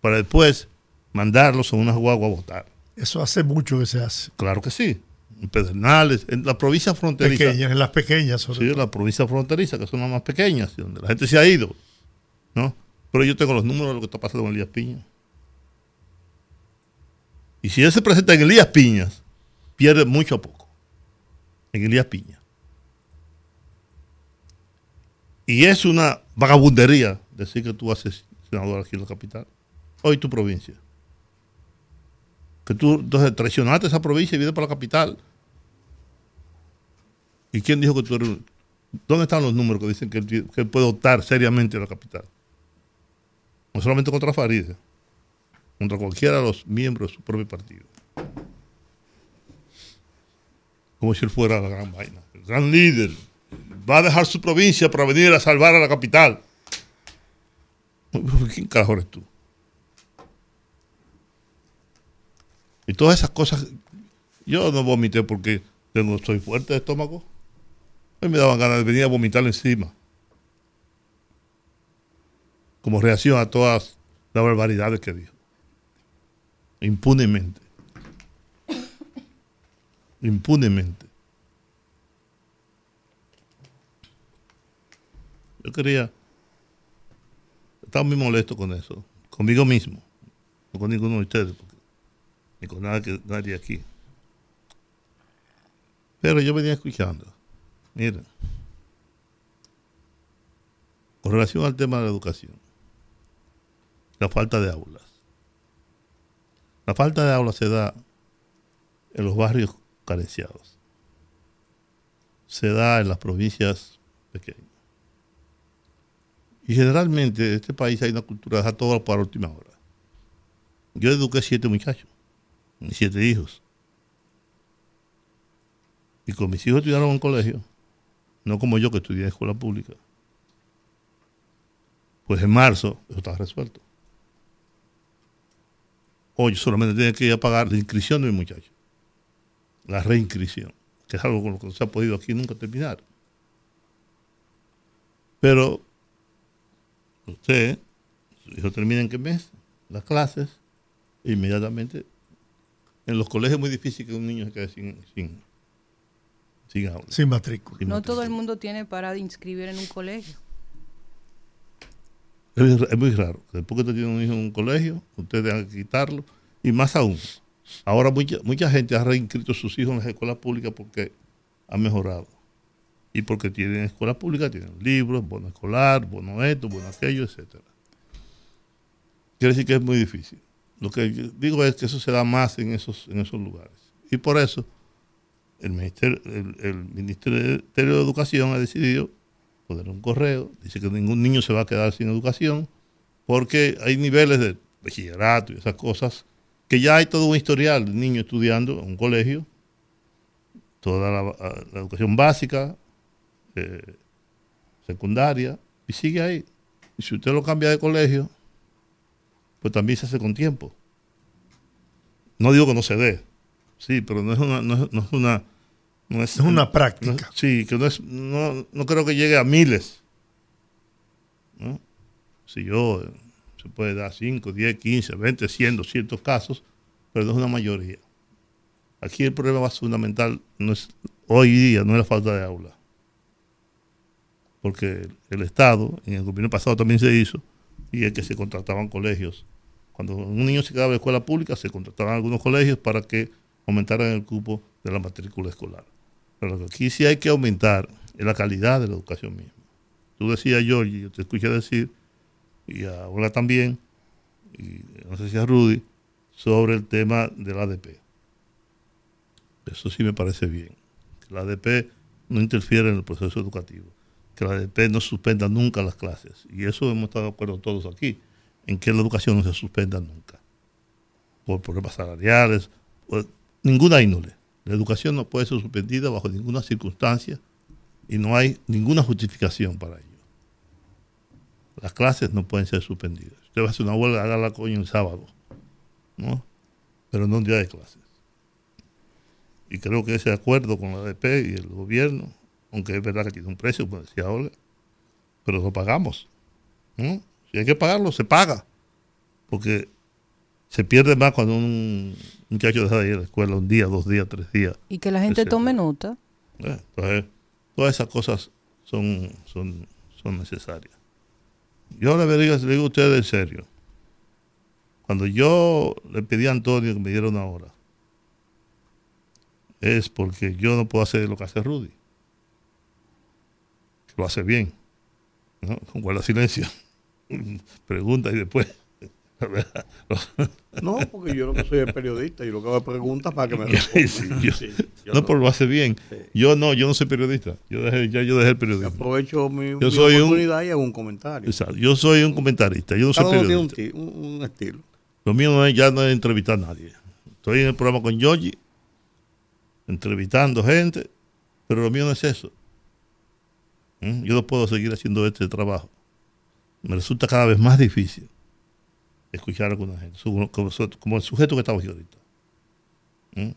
para después mandarlos a unas guaguas a votar. Eso hace mucho que se hace. Claro que sí. En Pedernales, en la provincia fronteriza. Pequeñas, en las pequeñas. sí, en la provincia fronteriza, que son las más pequeñas, donde la gente se ha ido. ¿no? Pero yo tengo los números de lo que está pasando con Elías Piña. Y si él se presenta en Elías Piñas, pierde mucho a poco. En Elías Piña. Y es una vagabundería decir que tú haces senador aquí en la capital. Hoy tu provincia. Que tú entonces traicionaste esa provincia y vienes para la capital. ¿Y quién dijo que tú eres... ¿Dónde están los números que dicen que él, puede optar seriamente a la capital? No solamente contra Farideh contra cualquiera de los miembros de su propio partido. Como si él fuera la gran vaina. El gran líder va a dejar su provincia para venir a salvar a la capital. ¿Quién carajo eres tú? Y todas esas cosas, yo no vomité porque tengo, soy fuerte de estómago. Hoy me daban ganas de venir a vomitar encima. Como reacción a todas las barbaridades que dijo impunemente. Impunemente. Yo quería, estaba muy molesto con eso, conmigo mismo, no con ninguno de ustedes, ni con nada que, nadie aquí. Pero yo venía escuchando, miren, con relación al tema de la educación, la falta de aulas. La falta de agua se da en los barrios carenciados. Se da en las provincias pequeñas. Y generalmente en este país hay una cultura de todo para última hora. Yo eduqué siete muchachos, mis siete hijos. Y con mis hijos estudiaron en colegio, no como yo que estudié en escuela pública. Pues en marzo eso está resuelto yo solamente tenía que ir a pagar la inscripción de mi muchacho. La reinscripción, que es algo con lo que no se ha podido aquí nunca terminar. Pero usted, su hijo termina en qué mes, las clases, inmediatamente. En los colegios es muy difícil que un niño se quede sin, sin, sin aula. Sin matrícula. no todo el mundo tiene para inscribir en un colegio. Es, muy raro. Después que usted tiene un hijo en un colegio, usted tenga que quitarlo. Y más aún, ahora mucha, mucha gente ha reinscrito sus hijos en las escuelas públicas porque ha mejorado. Y porque tienen escuelas públicas, tienen libros, bono escolar, bono esto, bono aquello, etc. Quiere decir que es muy difícil. Lo que digo es que eso se da más en esos, en esos lugares. Y por eso el Ministerio, el Ministerio de Educación ha decidido poner un correo, dice que ningún niño se va a quedar sin educación, porque hay niveles de bachillerato y esas cosas, que ya hay todo un historial de niños estudiando en un colegio, toda la, educación básica, eh, secundaria, y sigue ahí. Y si usted lo cambia de colegio, pues también se hace con tiempo. No digo que no se dé, sí, pero no es una, no es una no es, una práctica. sí, que no, es, no, no, creo que llegue a miles. Si yo, se puede dar 5, 10, 15, 20, 100, 200 casos, pero no es una mayoría. Aquí el problema más fundamental no es, hoy día no es la falta de aula. Porque el Estado, en el gobierno pasado también se hizo, y es que se contrataban colegios. Cuando un niño se quedaba en escuela pública, se contrataban algunos colegios para que aumentaran el cupo de la matrícula escolar. Pero lo que aquí sí hay que aumentar es la calidad de la educación misma. Tú decías, George, yo te escuché decir y a Olga también, y no sé si a Rudy, sobre el tema del ADP. Eso sí me parece bien. Que la ADP no interfiere en el proceso educativo. Que la ADP no suspenda nunca las clases. Y eso hemos estado de acuerdo todos aquí, en que la educación no se suspenda nunca. Por problemas salariales, por ninguna índole. La educación no puede ser suspendida bajo ninguna circunstancia y no hay ninguna justificación para ello. Las clases no pueden ser suspendidas. Usted va a hacer una huelga, hágala coño un sábado, ¿no? Pero no un día de clases. Y creo que ese acuerdo con la ADP y el gobierno, aunque es verdad que tiene un precio, como decía Olga, pero lo pagamos. ¿no? Si hay que pagarlo, se paga. Porque se pierde más cuando un muchacho deja de ir a la escuela un día, dos días, tres días. Y que la gente etcétera. tome nota. Eh, Entonces, todas esas cosas son, son, son necesarias. Yo le digo, le digo a ustedes en serio. Cuando yo le pedí a Antonio que me diera una hora, es porque yo no puedo hacer lo que hace Rudy. Que lo hace bien. ¿no? Guarda silencio. [laughs] Pregunta y después. [laughs] No, porque yo lo que soy es periodista y lo que hago es preguntas para que me [laughs] Sí, respondan. yo- Sí, yo no, no- pero lo hace bien. Sí. Yo no, yo no soy periodista. Yo dejé, ya yo dejé el periodismo. aprovecho mi, mi soy un- oportunidad y hago un comentario. Exacto. Yo soy un comentarista. Yo no soy Cada uno tiene un, periodista. un- un estilo. Lo mío no es, ya no es entrevistar a nadie. Estoy en el programa con Yogi, entrevistando gente, pero lo mío no es eso. ¿Mm? Yo no puedo seguir haciendo este trabajo. Me resulta cada vez más difícil escuchar a alguna gente, su- como, su- como el sujeto que estaba aquí ahorita. ¿Mm?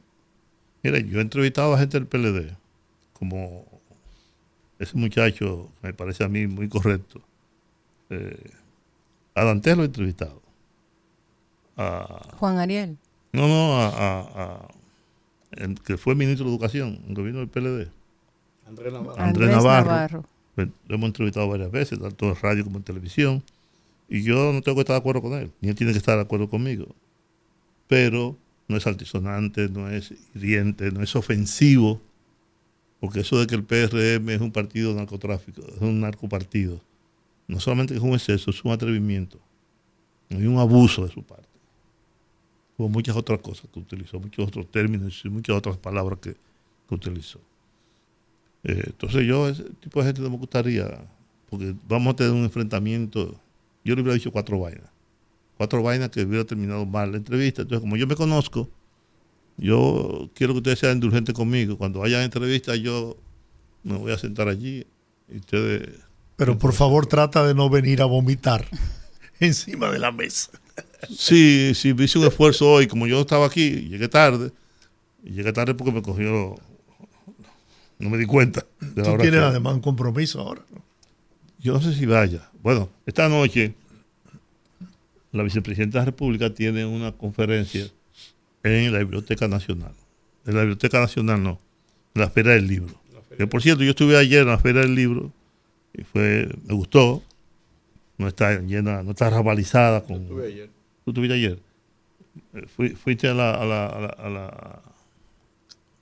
Mira, yo he entrevistado a gente del PLD, como ese muchacho que me parece a mí muy correcto. Eh, a Dantes lo he entrevistado. A, Juan Ariel. no, no, a, a- a- el que fue ministro de Educación, en el gobierno del PLD. Andrés Navarro. Andrés Navarro. Lo hemos entrevistado varias veces, tanto en radio como en televisión. Y yo no tengo que estar de acuerdo con él, ni él tiene que estar de acuerdo conmigo. Pero no es altisonante, no es hiriente, no es ofensivo, porque eso de que el PRM es un partido narcotráfico, es un narcopartido, no solamente es un exceso, es un atrevimiento, hay un abuso de su parte. Hubo muchas otras cosas que utilizó, muchos otros términos y muchas otras palabras que, que utilizó. Eh, entonces yo, ese tipo de gente no me gustaría, porque vamos a tener un enfrentamiento, yo le hubiera dicho cuatro vainas, cuatro vainas que hubiera terminado mal la entrevista, entonces como yo me conozco, yo quiero que ustedes sean indulgentes conmigo, cuando haya entrevista yo me voy a sentar allí y ustedes... Pero por favor trata de no venir a vomitar [laughs] encima de la mesa. Sí, sí, hice un esfuerzo hoy, como yo estaba aquí, llegué tarde, y llegué tarde porque me cogió, no me di cuenta. De la Tú hora tienes que- además un compromiso ahora. Yo no sé si vaya. Bueno, esta noche la vicepresidenta de la República tiene una conferencia en la Biblioteca Nacional. En la Biblioteca Nacional no, en la Feria del Libro. Que por cierto, yo estuve ayer en la Feria del Libro y fue, me gustó. No está llena, no está rabalizada con. Estuve ayer. ¿Tú estuviste ayer? Fui- fuiste a la, a la, a la, a la-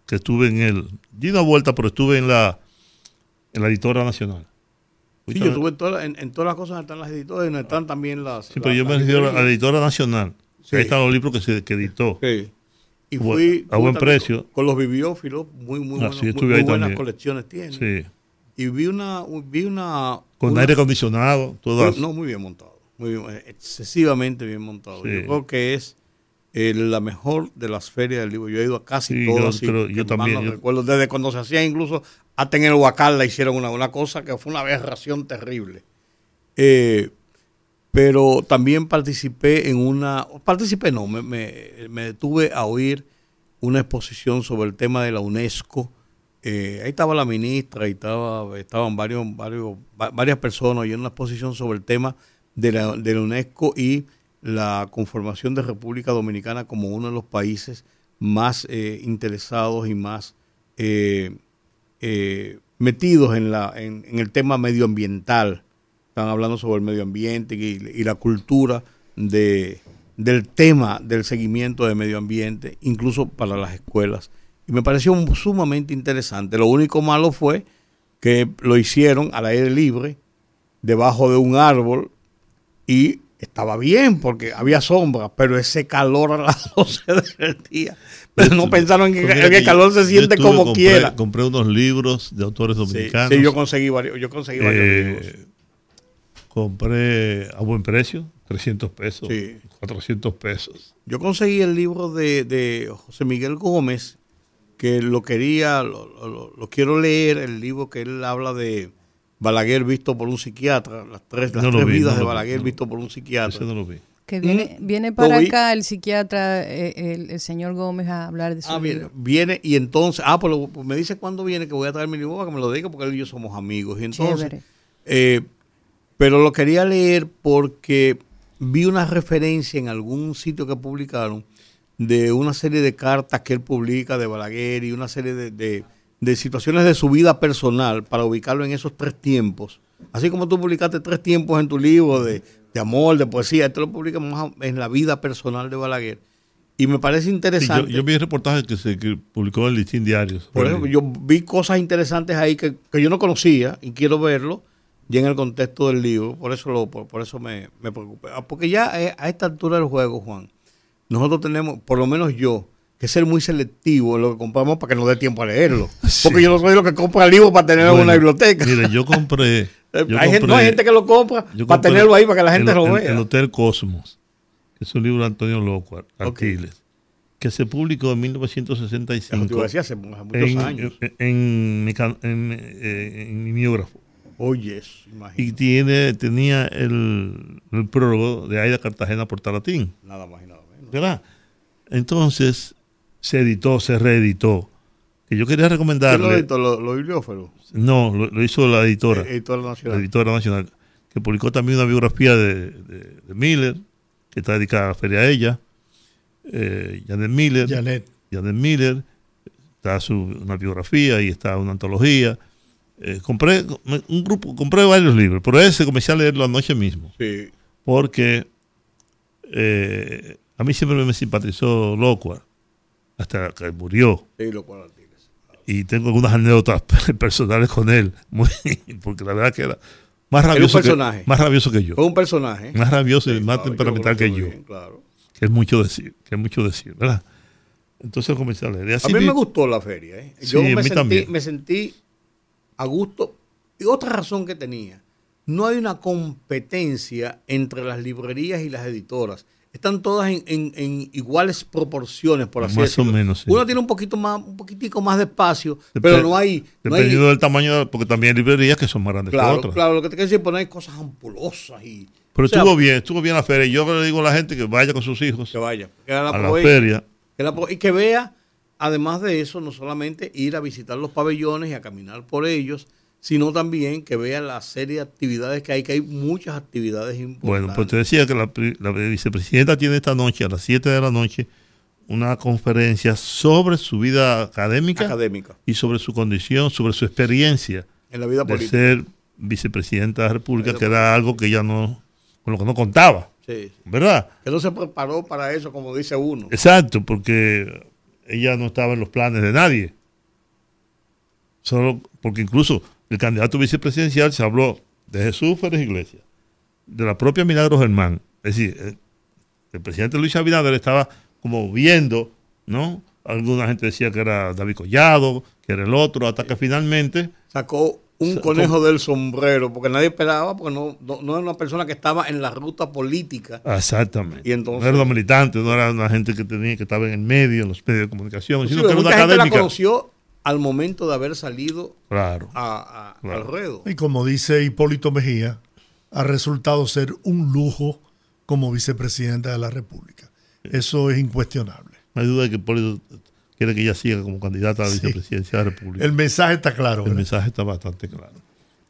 que estuve en el, di una vuelta, pero estuve en la, en la editora nacional. Sí, yo estuve en, todas- en, en todas las cosas donde están las editoras y donde están también las. Sí, pero yo me refiero a la editora nacional. Sí. Ahí están los libros que se que editó. Sí. Y fui a buen precio. Con, con los bibliófilos, muy, muy, Ah, buenos- muy- buenas también. colecciones tiene. Sí. Y vi una. Vi una Con una- aire acondicionado, todo. No, muy bien montado. Muy bien, eh, excesivamente bien montado. Yo creo que es eh, la mejor de las ferias del libro. Yo he ido a casi Sí, todas. yo que yo también, no yo- recuerdo, desde cuando se hacía incluso, hasta en el Huacal la hicieron una, una cosa que fue una aberración terrible. Eh, pero también participé en una, participé no, me, me, detuve a oír una exposición sobre el tema de la UNESCO. Eh, ahí estaba la ministra, ahí estaba, estaban varios, varios, va- varias personas y una exposición sobre el tema de la, de la UNESCO y la conformación de República Dominicana como uno de los países más eh, interesados y más eh, metidos en, la, en, el tema medioambiental. Están hablando sobre el medio ambiente y, y la cultura de, del tema del seguimiento de medio ambiente, incluso para las escuelas. Y me pareció sumamente interesante. Lo único malo fue que lo hicieron al aire libre, debajo de un árbol, y estaba bien porque había sombra, pero ese calor a las [laughs] 12 del día. [laughs] No pensaron en que, el calor se siente como quiera. Compré unos libros de autores dominicanos. Sí, yo conseguí varios, yo conseguí varios eh, libros. Compré a buen precio, 300 pesos, 400 pesos. Yo conseguí el libro de, José Miguel Gómez, que lo quería, lo, quiero leer, el libro que él habla de Balaguer visto por un psiquiatra, las tres, las tres vidas de Balaguer visto por un psiquiatra. no lo vi. Que viene, mm, viene para acá el psiquiatra, eh, el, señor Gómez, a hablar de su ah, Viene, viene y entonces, ah, pues, pues, me dice cuándo viene que voy a traer mi libro para que me lo diga porque él y yo somos amigos. Y entonces, eh, pero lo quería leer porque vi una referencia en algún sitio que publicaron de una serie de cartas que él publica de Balaguer y una serie de, de, situaciones de su vida personal para ubicarlo en esos tres tiempos. Así como tú publicaste tres tiempos en tu libro de, amor, de poesía, esto lo publicamos en la vida personal de Balaguer. Y me parece interesante. yo, vi el reportaje que se publicó en el Listín Diarios. Por ejemplo, yo vi cosas interesantes ahí que, que yo no conocía y quiero verlo y en el contexto del libro, por eso lo, por, eso me, me preocupé. Ah, porque ya eh, a esta altura del juego, Juan, nosotros tenemos, por lo menos yo, que ser muy selectivo en lo que compramos para que nos dé tiempo a leerlo. [laughs] Porque yo no soy lo que compra el libro para tenerlo en una biblioteca. Mire, yo [laughs] compré. Hay, gente, no hay gente que lo compra para tenerlo ahí para que la gente lo vea. El, Hotel Cosmos, que es un libro de Antonio Loco, Arquiles, que se publicó en 1965. Decía hace, muchos en, años. En, mi, en mi miógrafo. Oye, Y tiene, tenía el, prólogo de Aida Cartagena por Talatín. Nada más y nada menos. ¿Verdad? Entonces, se editó, se reeditó. Que yo quería recomendarle. ¿Quién lo editó? ¿Lo, No, lo, hizo la editora. Eh, editora Nacional. La editora Nacional. Que publicó también una biografía de, Miller, que está dedicada a la feria a ella. Eh, Janet Miller. Janet. Janet Miller. Está su, una biografía y está una antología eh, compré un grupo, compré varios libros, pero ese comencé a leerlo anoche mismo. Sí. Porque eh, a mí siempre me simpatizó Locua, hasta que murió. Sí, y tengo algunas anécdotas [laughs] personales con él, muy, [laughs] porque la verdad que era más rabioso, que, más rabioso que yo. Fue un personaje. Más rabioso y más temperamental que yo. Que es mucho decir, que es mucho decir, ¿verdad? Entonces comencé a leer. a mí me gustó la feria. ¿eh? Yo me, sentí, me sentí a gusto. Y otra razón que tenía, no hay una competencia entre las librerías y las editoras. Están todas en, iguales proporciones, por así más O menos, Uno tiene un poquito más, un poquitico más de espacio, pero no hay. Dependiendo del tamaño, porque también hay librerías que son más grandes claro, que otras. Claro, lo que te quiero decir es poner cosas ampulosas y. Pero estuvo bien, estuvo bien la feria. Yo le digo a la gente que vaya con sus hijos. Que vaya. a la feria. y que vea, además de eso, no solamente ir a visitar los pabellones y a caminar por ellos, sino también que vea la serie de actividades que hay, que hay muchas actividades importantes. Bueno, pues te decía que la, vicepresidenta tiene esta noche, a las 7 de la noche, una conferencia sobre su vida académica, académica. y sobre su condición, sobre su experiencia en la vida de ser vicepresidenta de la República, que era algo que ella no, con lo que no contaba. Sí. ¿Verdad? Que no se preparó para eso, como dice uno. Exacto, porque ella no estaba en los planes de nadie. Solo porque incluso el candidato vicepresidencial se habló de Jesús Pérez Iglesias, de la propia Milagro Germán. Es decir, eh, el, presidente Luis Abinader estaba como viendo, ¿no? Alguna gente decía que era David Collado, que era el otro, hasta que finalmente... Sacó un conejo del sombrero, porque nadie esperaba, porque no, no, era una persona que estaba en la ruta política. Exactamente. Y entonces, no era militante, no era una gente que tenía que estaba en el medio, en los medios de comunicación, sino que era una académica. la conoció al momento de haber salido claro, a, al ruedo. Y como dice Hipólito Mejía, ha resultado ser un lujo como vicepresidenta de la República. Eso es incuestionable. No hay duda de que Hipólito quiere que ella siga como candidata a la vicepresidencia de la República. El mensaje está claro. El mensaje está bastante claro.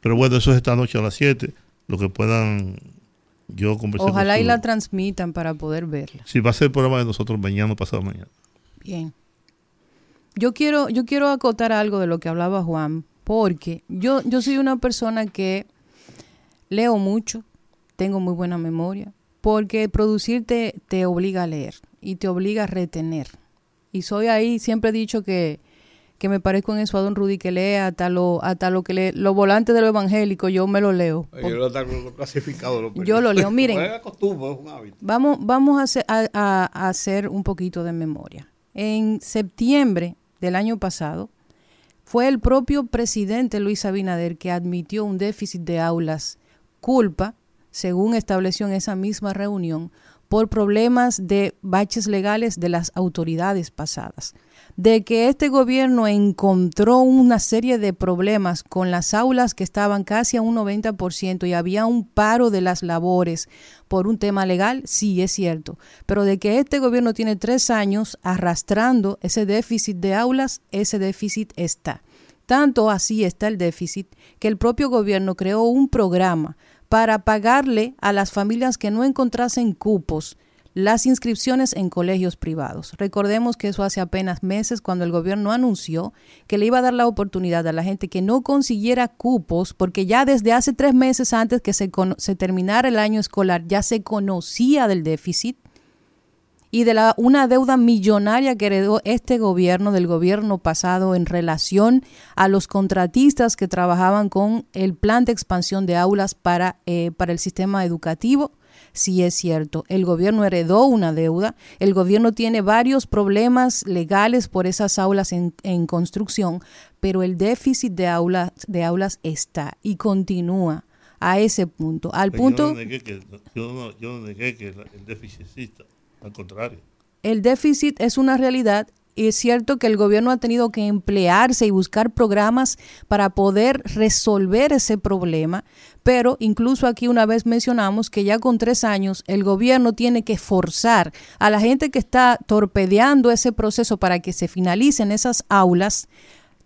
Pero bueno, eso es esta noche a las 7. Lo que puedan yo conversar. Ojalá y la transmitan para poder verla. Sí, va a ser el programa de nosotros mañana pasado mañana. Bien. Yo quiero, yo quiero acotar algo de lo que hablaba Juan, porque yo, yo soy una persona que leo mucho, tengo muy buena memoria, porque producirte te obliga a leer y te obliga a retener. Y soy ahí, siempre he dicho que, que me parezco en eso a don Rudy, que lea hasta lo, hasta lo que lee, los volantes de lo evangélico, yo me lo leo. Yo lo tengo clasificado. Yo lo leo. [laughs] Miren, vamos, vamos a hacer, a hacer un poquito de memoria. En septiembre del año pasado, fue el propio presidente Luis Abinader que admitió un déficit de aulas, culpa, según estableció en esa misma reunión, por problemas de baches legales de las autoridades pasadas de que este gobierno encontró una serie de problemas con las aulas que estaban casi a un 90% y había un paro de las labores por un tema legal, sí es cierto, pero de que este gobierno tiene tres años arrastrando ese déficit de aulas, ese déficit está. Tanto así está el déficit que el propio gobierno creó un programa para pagarle a las familias que no encontrasen cupos las inscripciones en colegios privados. Recordemos que eso hace apenas meses cuando el gobierno anunció que le iba a dar la oportunidad a la gente que no consiguiera cupos, porque ya desde hace tres meses antes que se, se terminara el año escolar ya se conocía del déficit y de la, una deuda millonaria que heredó este gobierno del gobierno pasado en relación a los contratistas que trabajaban con el plan de expansión de aulas para, eh, para el sistema educativo sí es cierto. El gobierno heredó una deuda, el gobierno tiene varios problemas legales por esas aulas en, construcción, pero el déficit de aulas, de aulas está y continúa a ese punto. Al punto yo no negué que, yo no negué que el déficit exista, al contrario. El déficit es una realidad es cierto que el gobierno ha tenido que emplearse y buscar programas para poder resolver ese problema, pero incluso aquí una vez mencionamos que ya con tres años el gobierno tiene que forzar a la gente que está torpedeando ese proceso para que se finalicen esas aulas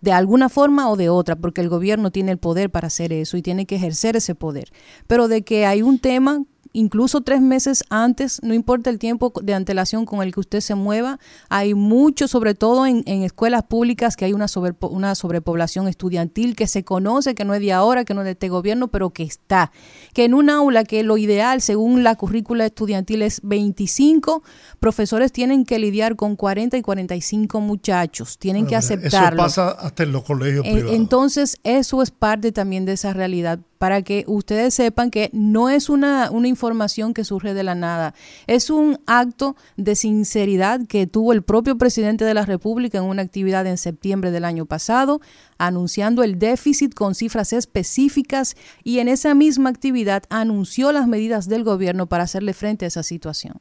de alguna forma o de otra, porque el gobierno tiene el poder para hacer eso y tiene que ejercer ese poder. Pero de que hay un tema incluso tres meses antes, no importa el tiempo de antelación con el que usted se mueva, hay mucho, sobre todo en, escuelas públicas, que hay una, sobre, una sobrepoblación estudiantil que se conoce, que no es de ahora, que no es de este gobierno, pero que está. Que en un aula que lo ideal, según la currícula estudiantil, es 25, profesores tienen que lidiar con 40 y 45 muchachos, tienen que aceptarlo. Eso pasa hasta en los colegios privados. Entonces, eso es parte también de esa realidad para que ustedes sepan que no es una, una, información que surge de la nada, es un acto de sinceridad que tuvo el propio presidente de la República en una actividad en septiembre del año pasado, anunciando el déficit con cifras específicas y en esa misma actividad anunció las medidas del gobierno para hacerle frente a esa situación.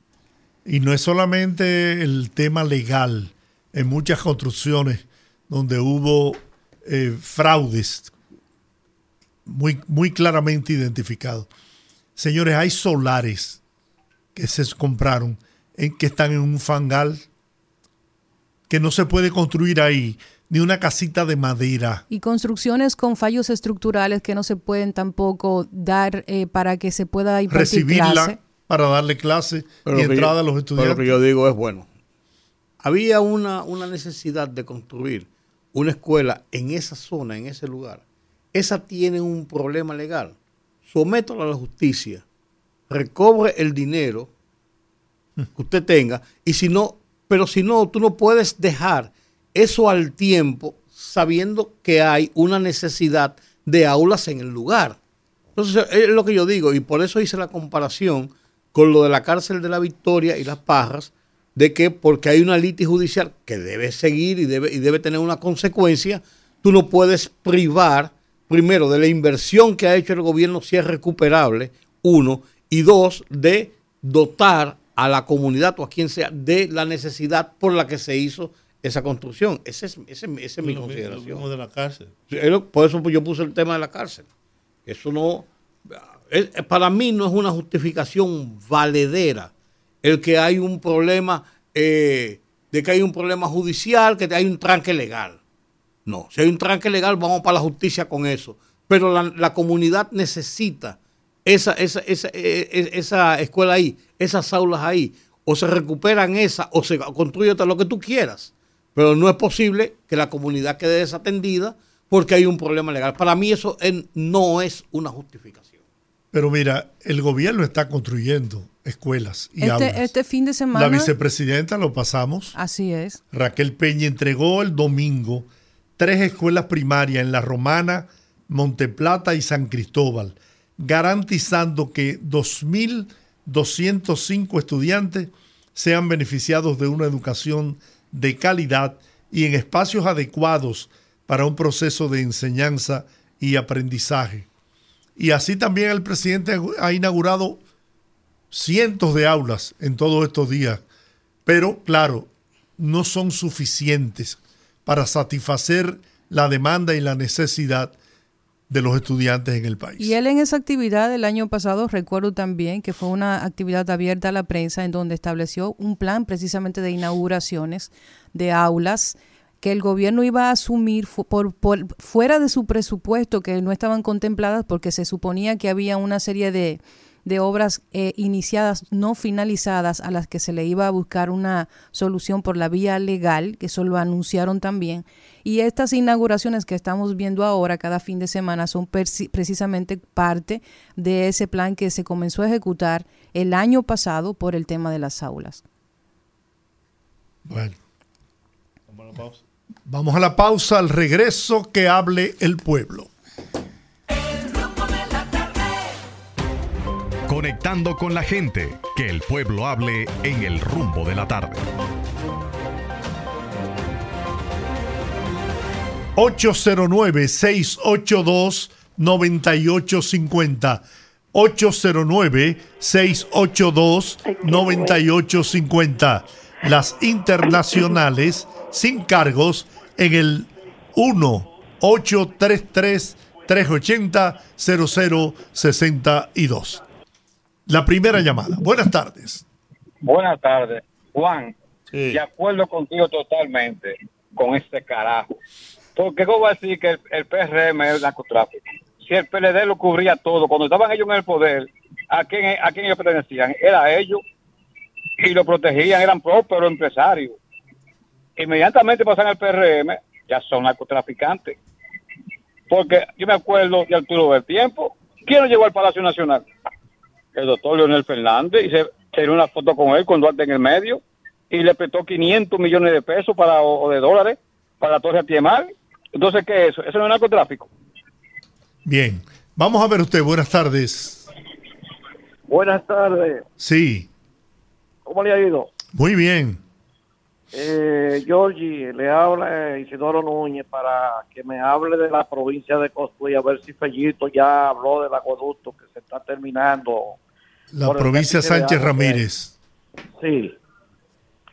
Y no es solamente el tema legal, en muchas construcciones donde hubo eh, fraudes muy, muy claramente identificado. Señores, hay solares que se compraron en, que están en un fangal que no se puede construir ahí ni una casita de madera. Y construcciones con fallos estructurales que no se pueden tampoco dar eh, para que se pueda impartir Recibirla para darle clase y entrada a los estudiantes. lo que yo digo es, bueno, había una, una necesidad de construir una escuela en esa zona, en ese lugar esa tiene un problema legal. Sométalo a la justicia, recobre el dinero que usted tenga, y si no, pero si no, tú no puedes dejar eso al tiempo sabiendo que hay una necesidad de aulas en el lugar. Entonces, es lo que yo digo, y por eso hice la comparación con lo de la cárcel de la Victoria y las Pajas, de que porque hay una litis judicial que debe seguir y debe, y debe tener una consecuencia, tú no puedes privar primero, de la inversión que ha hecho el gobierno si es recuperable, uno, y dos, de dotar a la comunidad o a quien sea de la necesidad por la que se hizo esa construcción. Esa es, ese, esa es mi consideración. de la cárcel. Por eso yo puse el tema de la cárcel. Eso no, para mí no es una justificación valedera el que hay un problema, eh, de que hay un problema judicial, que hay un tranque legal. No, si hay un tranque legal, vamos para la justicia con eso. Pero la, comunidad necesita esa, esa, esa, e, e, esa, escuela ahí, esas aulas ahí. O se recuperan esas, o se construye lo que tú quieras. Pero no es posible que la comunidad quede desatendida porque hay un problema legal. Para mí eso no es una justificación. Pero mira, el gobierno está construyendo escuelas y este, aulas. Este fin de semana. La vicepresidenta lo pasamos. Así es. Raquel Peña entregó el domingo tres escuelas primarias en La Romana, Monteplata y San Cristóbal, garantizando que 2.205 estudiantes sean beneficiados de una educación de calidad y en espacios adecuados para un proceso de enseñanza y aprendizaje. Y así también el presidente ha inaugurado cientos de aulas en todos estos días, pero claro, no son suficientes para satisfacer la demanda y la necesidad de los estudiantes en el país. Y él en esa actividad del año pasado, recuerdo también que fue una actividad abierta a la prensa en donde estableció un plan precisamente de inauguraciones de aulas que el gobierno iba a asumir por, fuera de su presupuesto, que no estaban contempladas porque se suponía que había una serie de, de obras eh, iniciadas no finalizadas a las que se le iba a buscar una solución por la vía legal, que eso lo anunciaron también. Y estas inauguraciones que estamos viendo ahora cada fin de semana son precisamente parte de ese plan que se comenzó a ejecutar el año pasado por el tema de las aulas. Bueno. Vamos a la pausa, al regreso que hable el pueblo. Conectando con la gente, que el pueblo hable en el rumbo de la tarde. 809-682-9850. 809-682-9850. Las internacionales sin cargos en el 1-833-380-0062. La primera llamada. Buenas tardes. Buenas tardes. Juan, de acuerdo contigo totalmente con este carajo. Porque ¿cómo va a decir que el, PRM es narcotráfico? Si el PLD lo cubría todo, cuando estaban ellos en el poder, ¿a quién, a quién ellos pertenecían? Era ellos y lo protegían, eran prósperos empresarios. Inmediatamente pasan al PRM, ya son narcotraficantes. Porque yo me acuerdo de Arturo del Tiempo, ¿quién lo llevó al Palacio Nacional? El doctor Leonel Fernández y se tiró una foto con él con Duarte en el medio y le prestó 500 millones de pesos para o, de dólares para la Torre Atiemar. Entonces, ¿qué es eso? ¿Eso no es narcotráfico? Bien. Vamos a ver usted. Buenas tardes. Buenas tardes. Sí. ¿Cómo le ha ido? Muy bien. Eh, Georgie, le habla Isidoro Núñez para que me hable de la provincia de Costuí, a ver si Fellito ya habló del acueducto que se está terminando la provincia Sánchez Ramírez. Sí.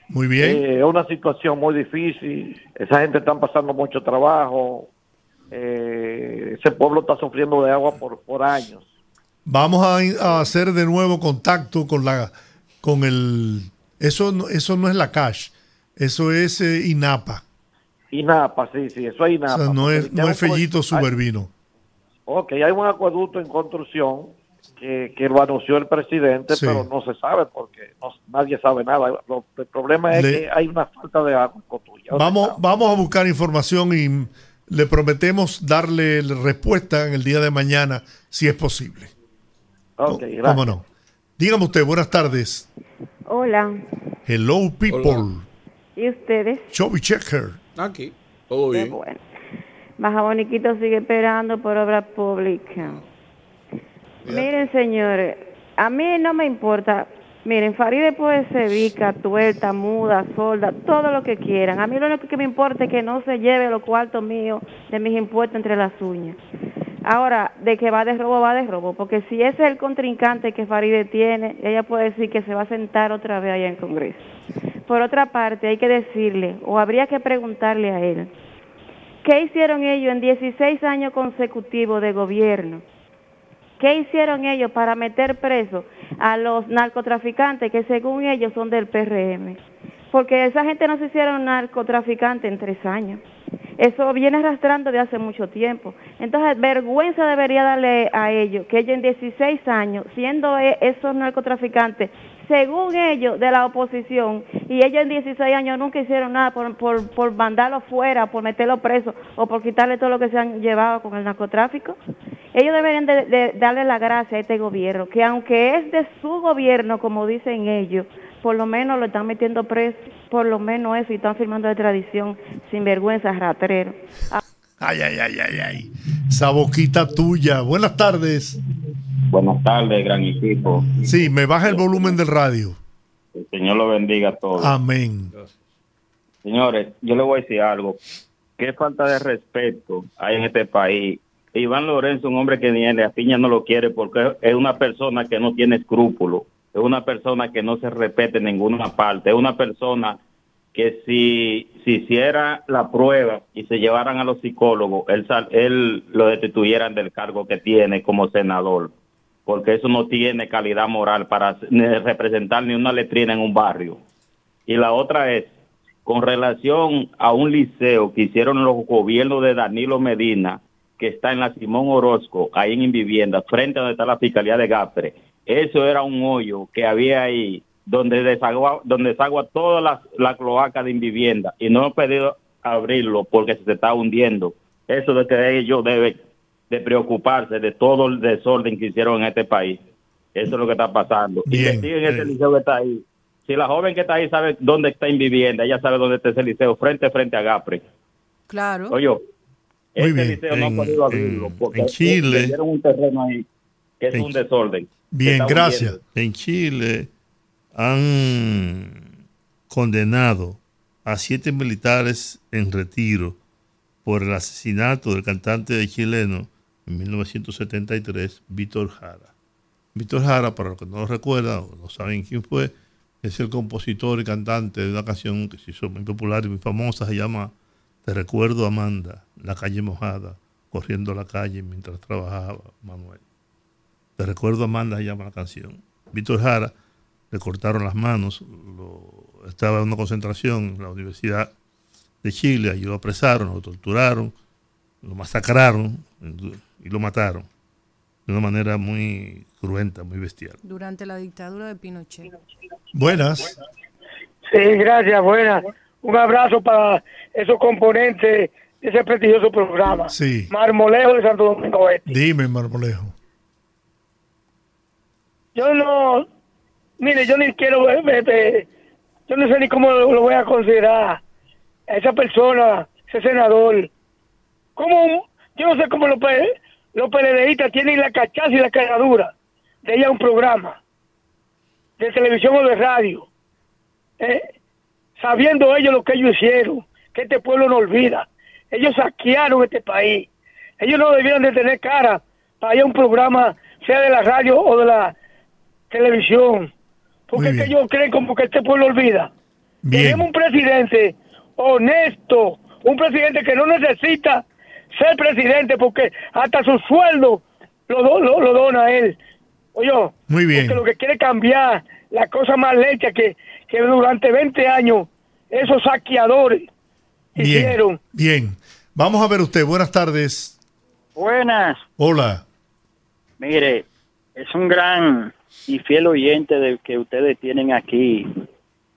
Muy bien. Eh, es una situación muy difícil. Esa gente está pasando mucho trabajo. Eh, ese pueblo está sufriendo de agua por, por años. Vamos a, hacer de nuevo contacto con la con el eso eso no es la cash, eso es eh, INAPA. INAPA, sí, sí, eso es INAPA. O sea, no es, no es Fellito Subervino. Ok, hay un acueducto en construcción que, lo anunció el presidente, pero no se sabe porque nadie sabe nada. el problema es que hay una falta de agua en Vamos, vamos a buscar información y le prometemos darle respuesta en el día de mañana, si es posible. Ok, gracias. ¿Cómo no? Dígame usted, buenas tardes. Hola. Hello, people. ¿Y ustedes? Chovy Checker. Aquí, todo bien. bueno. Baja Boniquito sigue esperando por obra pública. Miren, señores, a mí no me importa. Miren, Faride puede ser vica, tuerta, muda, solda, todo lo que quieran. A mí lo único que me importa es que no se lleve los cuartos míos de mis impuestos entre las uñas. Ahora, de que va de robo, va de robo, porque si ese es el contrincante que Faride tiene, ella puede decir que se va a sentar otra vez allá en Congreso. Por otra parte, hay que decirle, o habría que preguntarle a él, ¿qué hicieron ellos en 16 años consecutivos de gobierno? ¿Qué hicieron ellos para meter preso a los narcotraficantes que según ellos son del PRM? Porque esa gente no se hicieron narcotraficantes en tres años. Eso viene arrastrando de hace mucho tiempo. Entonces, vergüenza debería darle a ellos que ellos en 16 años, siendo e, esos narcotraficantes, según ellos, de la oposición, y ellos en 16 años nunca hicieron nada por, por, por mandarlo fuera, por meterlo preso o por quitarle todo lo que se han llevado con el narcotráfico. Ellos deberían de, darle la gracia a este gobierno, que aunque es de su gobierno, como dicen ellos, por lo menos lo están metiendo preso, por lo menos eso, y están firmando de tradición, sin vergüenza, ratrero. Ay, ay, ay, ay, ay. Esa boquita tuya. Buenas tardes. Buenas tardes, gran equipo. Sí, me baja el volumen del radio. El Señor lo bendiga a todos. Amén. Señores, yo le voy a decir algo. Qué falta de respeto hay en este país. Iván Lorenzo, un hombre que ni la piña no lo quiere porque es una persona que no tiene escrúpulos. Es una persona que no se respete en ninguna parte. Es una persona que si, si hiciera la prueba y se llevaran a los psicólogos, él, él lo destituyeran del cargo que tiene como senador, porque eso no tiene calidad moral para representar ni una letrina en un barrio. Y la otra es, con relación a un liceo que hicieron los gobiernos de Danilo Medina, que está en la Simón Orozco, ahí en Vivienda, frente a donde está la Fiscalía de Gapre, eso era un hoyo que había ahí donde desagua, donde desagua toda la, la cloaca de vivienda y no he pedido abrirlo porque se está hundiendo. Eso de que ellos deben de preocuparse de todo el desorden que hicieron en este país. Eso es lo que está pasando. y que siguen ese liceo que está ahí. Si la joven que está ahí sabe dónde está en vivienda, ella sabe dónde está ese liceo, frente frente a Gapre. Claro. Oye, este liceo no ha podido abrirlo porque en Chile un terreno ahí que es un desorden. Bien, gracias. En Chile han condenado a siete militares en retiro por el asesinato del cantante chileno en 1973, Víctor Jara. Víctor Jara, para los que no lo recuerdan o no saben quién fue, es el compositor y cantante de una canción que se hizo muy popular y muy famosa, se llama Te recuerdo Amanda, la calle mojada, corriendo la calle mientras trabajaba Manuel. Te recuerdo Amanda se llama la canción. Víctor Jara le cortaron las manos, estaba en una concentración en la Universidad de Chile, allí lo apresaron, lo torturaron, lo masacraron y lo mataron de una manera muy cruenta, muy bestial. Durante la dictadura de Pinochet. Buenas. Sí, gracias, buenas. Un abrazo para esos componentes de ese prestigioso programa. Sí. Marmolejo de Santo Domingo Este. Dime, Marmolejo. Yo no Mire, yo ni quiero, yo no sé ni cómo lo, voy a considerar a esa persona, ese senador. ¿Cómo? Yo no sé cómo los, los PLDistas tienen la cachaza y la caradura de ir a un programa de televisión o de radio, ¿eh? Sabiendo ellos lo que ellos hicieron, que este pueblo no olvida. Ellos saquearon este país. Ellos no debieran de tener cara para ir a un programa, sea de la radio o de la televisión porque es que ellos creen como que este pueblo olvida. Tenemos un presidente honesto, un presidente que no necesita ser presidente porque hasta su sueldo lo, lo, dona a él. Oye, Muy bien. porque lo que quiere cambiar la cosa más lecha que, que durante 20 años esos saqueadores hicieron. Bien, vamos a ver usted. Buenas tardes. Buenas. Hola. Mire, es un gran y fiel oyente de que ustedes tienen aquí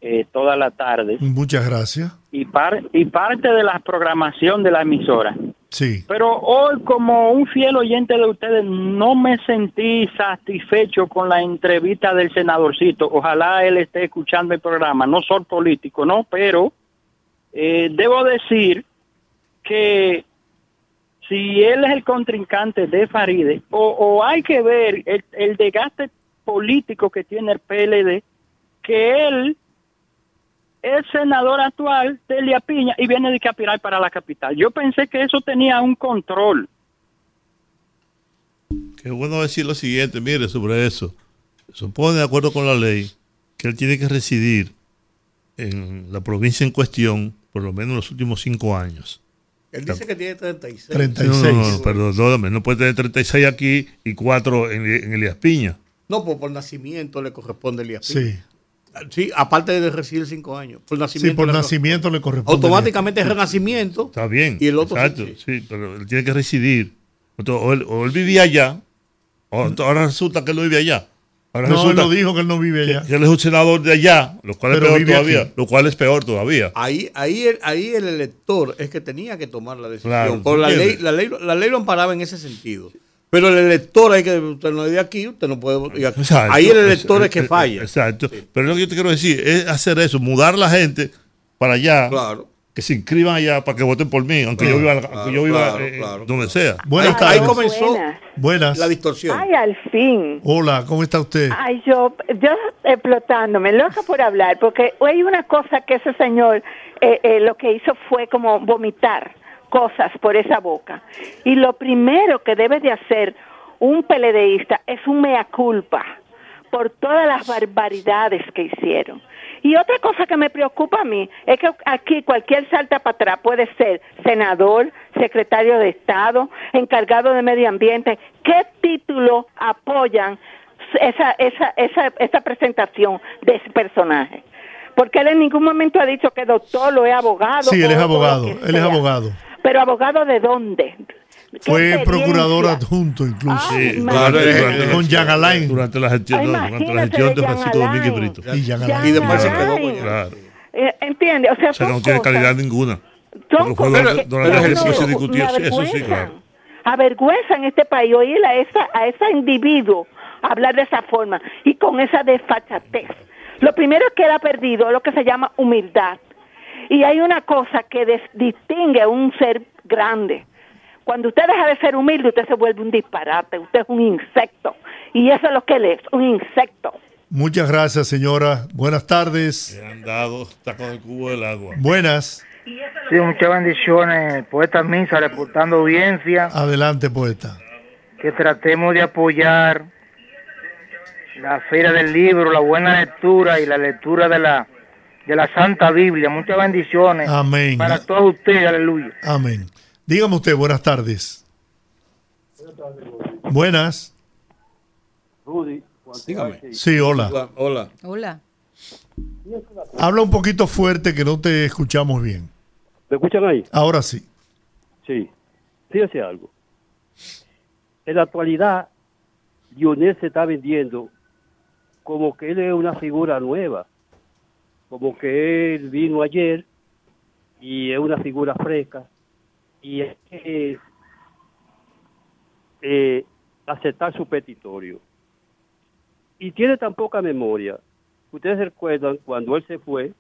eh, toda la tarde. Muchas gracias. Y, y parte de la programación de la emisora. Sí. Pero hoy, como un fiel oyente de ustedes, no me sentí satisfecho con la entrevista del senadorcito. Ojalá él esté escuchando el programa. No soy político, ¿no? Pero eh, debo decir que si él es el contrincante de Faride, o, hay que ver el, el desgaste político que tiene el PLD, que él es senador actual de Elia Piña y viene de Capital para la capital. Yo pensé que eso tenía un control. Qué bueno decir lo siguiente, mire, sobre eso. Supone, de acuerdo con la ley, que él tiene que residir en la provincia en cuestión por lo menos los últimos cinco años. Él dice que tiene 36. 36. No, no, no, perdón, no puede tener 36 aquí y 4 en, en Elías Piña. No, pues por nacimiento le corresponde el Sí. Sí, aparte de recibir cinco años. Por nacimiento sí, por le nacimiento le corresponde. Automáticamente es renacimiento. Está bien. Y el otro exacto, sí, pero él tiene que residir. O él, o él vivía allá, o ahora resulta que él no vive allá. Ahora no, él lo dijo que él no vive allá. Que, él es un senador de allá, lo cual es peor todavía. Lo cual es peor todavía. Ahí, ahí, el, ahí el elector es que tenía que tomar la decisión. Claro, por la ley, la ley, la ley lo amparaba en ese sentido. Pero el elector hay que, usted no es de aquí, usted no puede votar. Ahí el elector es, que falla. Exacto. Pero lo que yo te quiero decir es hacer eso, mudar la gente para allá. Claro. Que se inscriban allá para que voten por mí, aunque yo viva, aunque yo viva eh, donde sea. Buenas ahí, ahí comenzó Buenas. la distorsión. Ay, al fin. Hola, ¿cómo está usted? Ay, yo, yo explotándome, loca por hablar, porque hay una cosa que ese señor eh, eh, lo que hizo fue como vomitar cosas por esa boca. Y lo primero que debe de hacer un peledeísta es un mea culpa por todas las barbaridades que hicieron. Y otra cosa que me preocupa a mí es que aquí cualquier salta para atrás puede ser senador, secretario de Estado, encargado de medio ambiente. ¿Qué título apoyan esa, esa, esa, esa presentación de ese personaje? Porque él en ningún momento ha dicho que doctor lo es abogado. Sí, él es abogado, él es abogado. Pero abogado de dónde? Fue procurador adjunto incluso. Sí, durante, con Jean Alain. Durante la gestión, no, durante la gestión de Francisco Domínguez Brito. Y, Jean Alain. y después se quedó con Claro. Eh, ¿Entiende? O sea, O sea, no tiene calidad ninguna. fue durante, ejercicio se discutió. Eso sí, claro. Avergüenzan este país oír a esa, a ese individuo hablar de esa forma y con esa desfachatez. Lo primero es que él ha perdido lo que se llama humildad. Y hay una cosa que des- distingue a un ser grande. Cuando usted deja de ser humilde, usted se vuelve un disparate, usted es un insecto. Y eso es lo que él es, un insecto. Muchas gracias, señora. Buenas tardes. Le han dado está con el cubo del agua. Buenas. Sí, muchas bendiciones. Poeta Misa reportando audiencia. Adelante, poeta. Que tratemos de apoyar la feria del libro, la buena lectura y la lectura de la de la Santa Biblia. Muchas bendiciones. Amén. Para todos ustedes, aleluya. Amén. Dígame usted, buenas tardes. Buenas. Rudy, Dígame. Sí, hola. Hola. Hola. Hola. Habla un poquito fuerte que no te escuchamos bien. ¿Me escuchan ahí? Ahora sí. Sí. Fíjese algo. En la actualidad, Lionel se está vendiendo como que él es una figura nueva, como que él vino ayer y es una figura fresca y es que eh, aceptar su petitorio. Y tiene tan poca memoria. Ustedes recuerdan cuando él se fue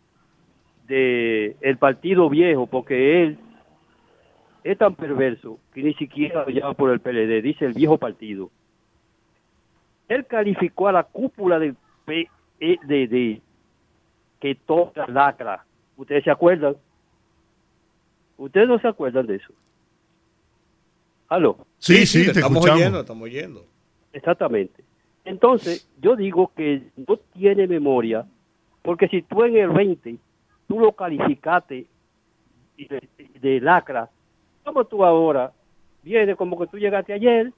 de el partido viejo, porque él es tan perverso que ni siquiera lo llama por el PLD, dice el viejo partido. Él calificó a la cúpula del PED que toca lacra. ¿Ustedes se acuerdan? ¿Ustedes no se acuerdan de eso? ¿Aló? Sí, sí, te estamos escuchamos. oyendo, estamos oyendo. Exactamente. Entonces, yo digo que no tiene memoria, porque si tú en el 20, tú lo calificaste de, de lacra, como tú ahora vienes como que tú llegaste ayer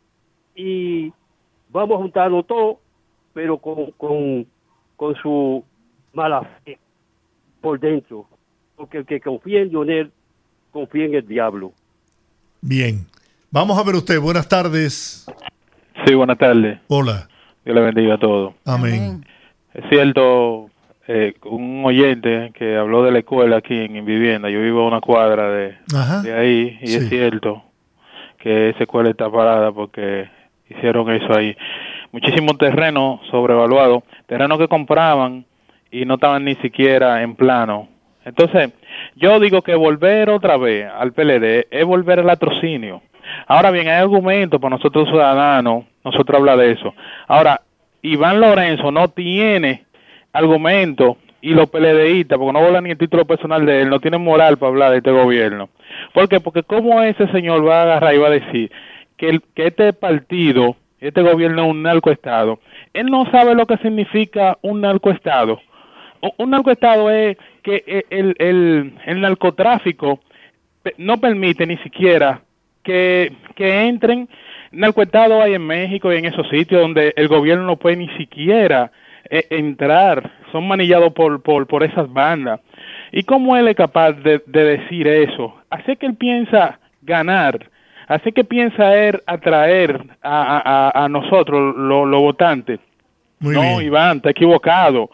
y vamos a juntarnos todo, pero con, con, con su mala fe por dentro. Porque el que confía en Lionel, confía en el diablo. Bien. Vamos a ver usted. Buenas tardes. Sí, buenas tardes. Hola. Dios le bendiga a todos. Amén. Es cierto, eh, un oyente que habló de la escuela aquí en, en vivienda, yo vivo a una cuadra de, de ahí y Sí. es cierto que esa escuela está parada porque hicieron eso ahí. Muchísimo terreno sobrevaluado, terreno que compraban y no estaban ni siquiera en plano. Entonces, yo digo que volver otra vez al PLD es volver al latrocinio. Ahora bien, hay argumentos para nosotros ciudadanos, nosotros habla de eso. Ahora, Iván Lorenzo no tiene argumentos y los PLDistas, porque no vola ni el título personal de él, no tienen moral para hablar de este gobierno. ¿Por qué? Porque cómo ese señor va a agarrar y va a decir que, el- que este partido, este gobierno es un narcoestado. Él no sabe lo que significa un narcoestado. Un- narcoestado es que e- el, el, el narcotráfico no permite ni siquiera que, que entren narcoestados hay en México y en esos sitios donde el gobierno no puede ni siquiera eh, entrar, son manillados por, por, por esas bandas. ¿Y cómo él es capaz de, de decir eso? Así que él piensa ganar, así que piensa él atraer a, a, a- nosotros, los los votantes. Muy no, bien. Iván, está equivocado.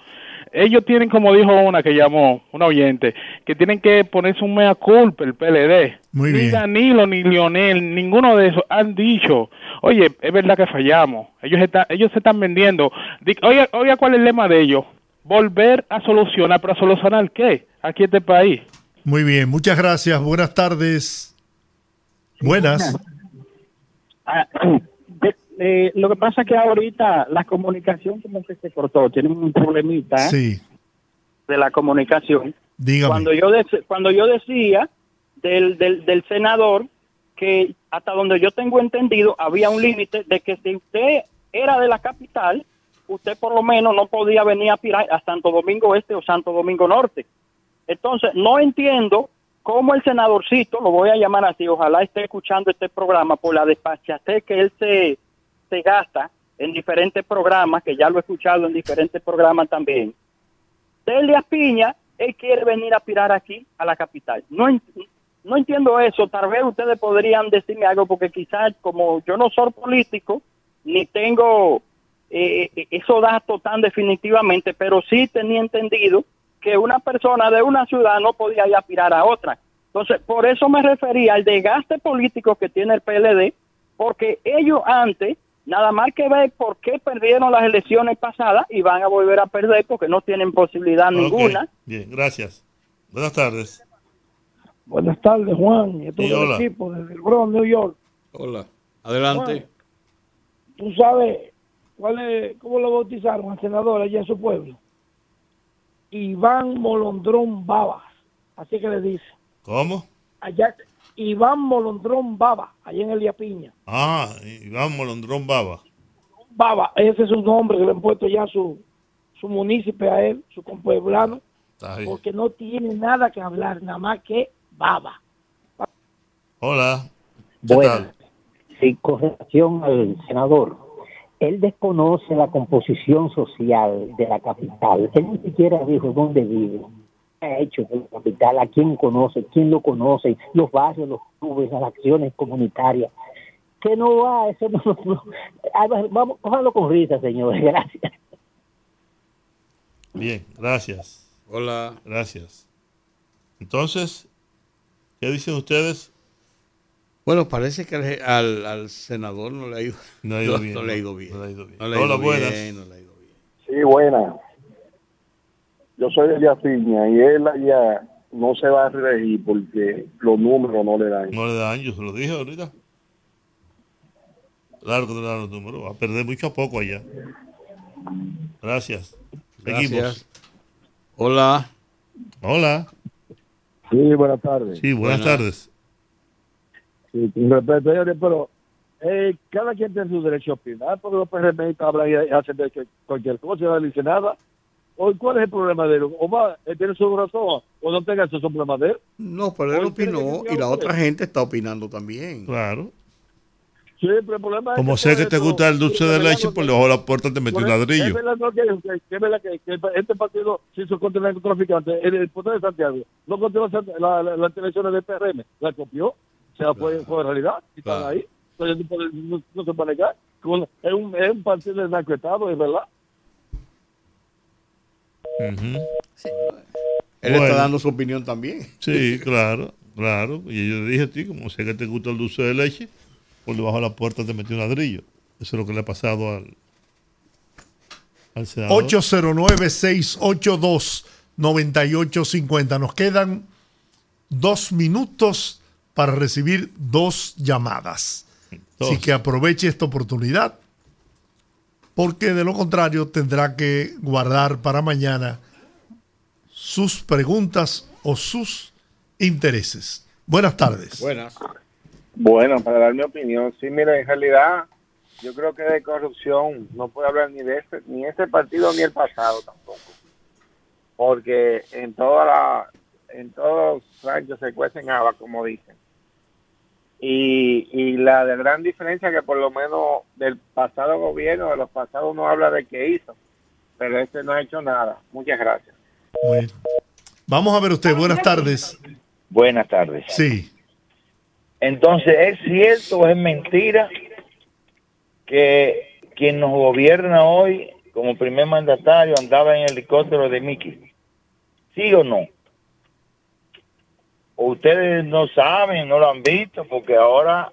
Ellos tienen, como dijo una que llamó, una oyente, que tienen que ponerse un mea culpa el PLD. Muy ni bien. Danilo, ni Lionel, ninguno de esos han dicho, oye, es verdad que fallamos. Ellos, están, ellos se están vendiendo. Di- Oiga, oiga, ¿cuál es el lema de ellos? Volver a solucionar, pero ¿a solucionar qué? Aquí en este país. Muy bien, muchas gracias. Buenas tardes. Buenas. Eh, lo que pasa es que ahorita la comunicación como que se cortó, tienen un problemita ¿eh? Sí, de la comunicación. dígame. Cuando yo cuando yo decía del, del, del senador que hasta donde yo tengo entendido había un límite de que si usted era de la capital, usted por lo menos no podía venir a aspirar a Santo Domingo Este o Santo Domingo Norte. Entonces, no entiendo cómo el senadorcito, lo voy a llamar así, ojalá esté escuchando este programa por la despachatez que él se, se gasta en diferentes programas, que ya lo he escuchado en diferentes programas también. Delia Piña, él quiere venir a aspirar aquí, a la capital. No, no entiendo eso. Tal vez ustedes podrían decirme algo, porque quizás como yo no soy político, ni tengo eh, eh, esos datos tan definitivamente, pero sí tenía entendido que una persona de una ciudad no podía ir a aspirar a otra. Entonces, por eso me refería al desgaste político que tiene el PLD, porque ellos antes, nada más que ver por qué perdieron las elecciones pasadas y van a volver a perder porque no tienen posibilidad ninguna. Bien, gracias. Buenas tardes. Buenas tardes, Juan, y a todo Sí, el hola. equipo desde el Bronx, New York. Hola. Adelante. Tú sabes cuál es, cómo lo bautizaron al senador allá en su pueblo. Iván Molondrón Babas, así que le dice. ¿Cómo? Allá, Iván Molondrón Baba, allá en Elia Piña. Ah, Iván Molondrón Baba. Baba, ese es su nombre que le han puesto ya su, su munícipe a él, su compueblano, porque no tiene nada que hablar, nada más que Baba. Hola. ¿Qué Bueno, sí, con relación al senador, él desconoce la composición social de la capital. Él ni siquiera dijo dónde vive, ha hecho en la capital, a quién conoce, quién lo conoce, los barrios, los clubes, las acciones comunitarias. Que no va, eso no, [laughs] no- no. Ah, Vamos, cójalo con risa, señores. [laughs] Gracias. Bien, gracias. Hola. Gracias. Entonces, ¿qué dicen ustedes? Bueno, parece que al, al- al senador no le ha ido, No ha ido [laughs] no- bien, no le ha ido bien. no le ha ido bien. Hola, buenas. bien, no le ha ido bien. Sí, buena. Yo soy de Yaciña y él allá no se va a reír porque los números no le dan. No le dan, yo se lo dije ahorita. Claro que no le dan los números, va a perder mucho a poco allá. Gracias. Seguimos. Gracias. Hola. Hola. Sí, buenas tardes. Sí, buenas, tardes. Sí, con respeto, señores, pero eh, cada quien tiene su derecho a opinar, porque los PRMistas hablan y hacen de que cualquier cosa y no dice nada. ¿O ¿Cuál es el problema de él? ¿O va, él tiene su razón o no tenga ese problema de él? No, pero él ¿O tiene opinó y la otra gente está opinando también. Claro. Sí, pero el problema es Como que sé que te esto- gusta el dulce de leche, por debajo de la puerta te metí un Es ladrillo. verdad, no, que, que- que es verdad que, que este partido se hizo contra el narcotraficante. El, el poder de Santiago no contra las la, la, las elecciones del PRM, la copió, o sea, fue, fue realidad, y están Claro. ahí. Entonces, no, puede- no- no se puede negar. Es un, es un partido del narcoestado, es verdad. Él Bueno. está dando su opinión también. Sí, claro, claro. Y yo le dije a ti, como sé que te gusta el dulce de leche, por debajo de la puerta te metí un ladrillo. Eso es lo que le ha pasado al, al senador. 809-682-9850. Nos quedan dos minutos para recibir dos llamadas. Así que aproveche esta oportunidad, porque de lo contrario tendrá que guardar para mañana sus preguntas o sus intereses. Buenas tardes. Buenas. Bueno, para dar mi opinión, sí, mira, en realidad yo creo que de corrupción no puede hablar ni de este, ni este partido ni el pasado tampoco, porque en toda la, en todos los ranchos se cuecen habas, como dicen. Y, y la de gran diferencia que por lo menos del pasado gobierno, de los pasados no habla de qué hizo, pero este no ha hecho nada. Muchas gracias. Bueno. Vamos a ver usted. Buenas tardes. Buenas tardes. Sí. Entonces, ¿es cierto o es mentira que quien nos gobierna hoy como primer mandatario andaba en helicóptero de Mickey. ¿Sí o no? ¿O ustedes no saben, no lo han visto, porque ahora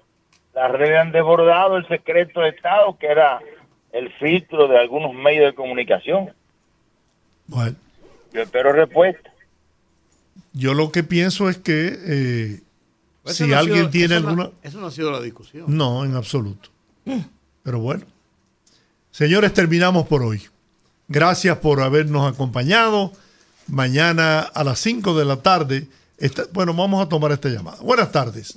las redes han desbordado el secreto de Estado, que era el filtro de algunos medios de comunicación. Bueno. Yo espero respuesta. Yo lo que pienso es que eh, Eso si no alguien sido- tiene eso no- alguna... eso no ha sido la discusión. No, en absoluto. Pero bueno. Señores, terminamos por hoy. Gracias por habernos acompañado. Mañana a las 5 de la tarde. Bueno, vamos a tomar esta llamada. Buenas tardes.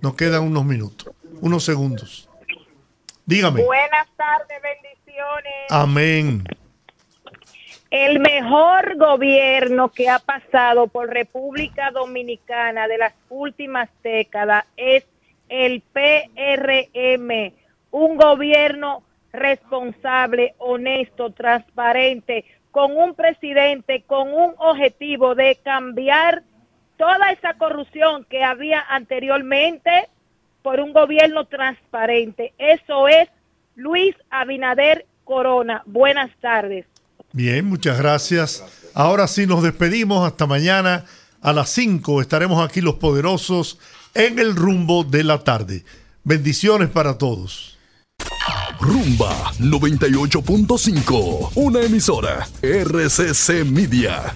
Nos quedan unos minutos, unos segundos. Dígame. Buenas tardes, bendiciones. Amén. El mejor gobierno que ha pasado por República Dominicana de las últimas décadas es el PRM, un gobierno responsable, honesto, transparente, con un presidente con un objetivo de cambiar toda esa corrupción que había anteriormente por un gobierno transparente. Eso es Luis Abinader Corona. Buenas tardes. Bien, muchas gracias. Ahora sí nos despedimos. Hasta mañana a las 5 estaremos aquí los poderosos en el rumbo de la tarde. Bendiciones para todos. Rumba 98.5, una emisora RCC Media.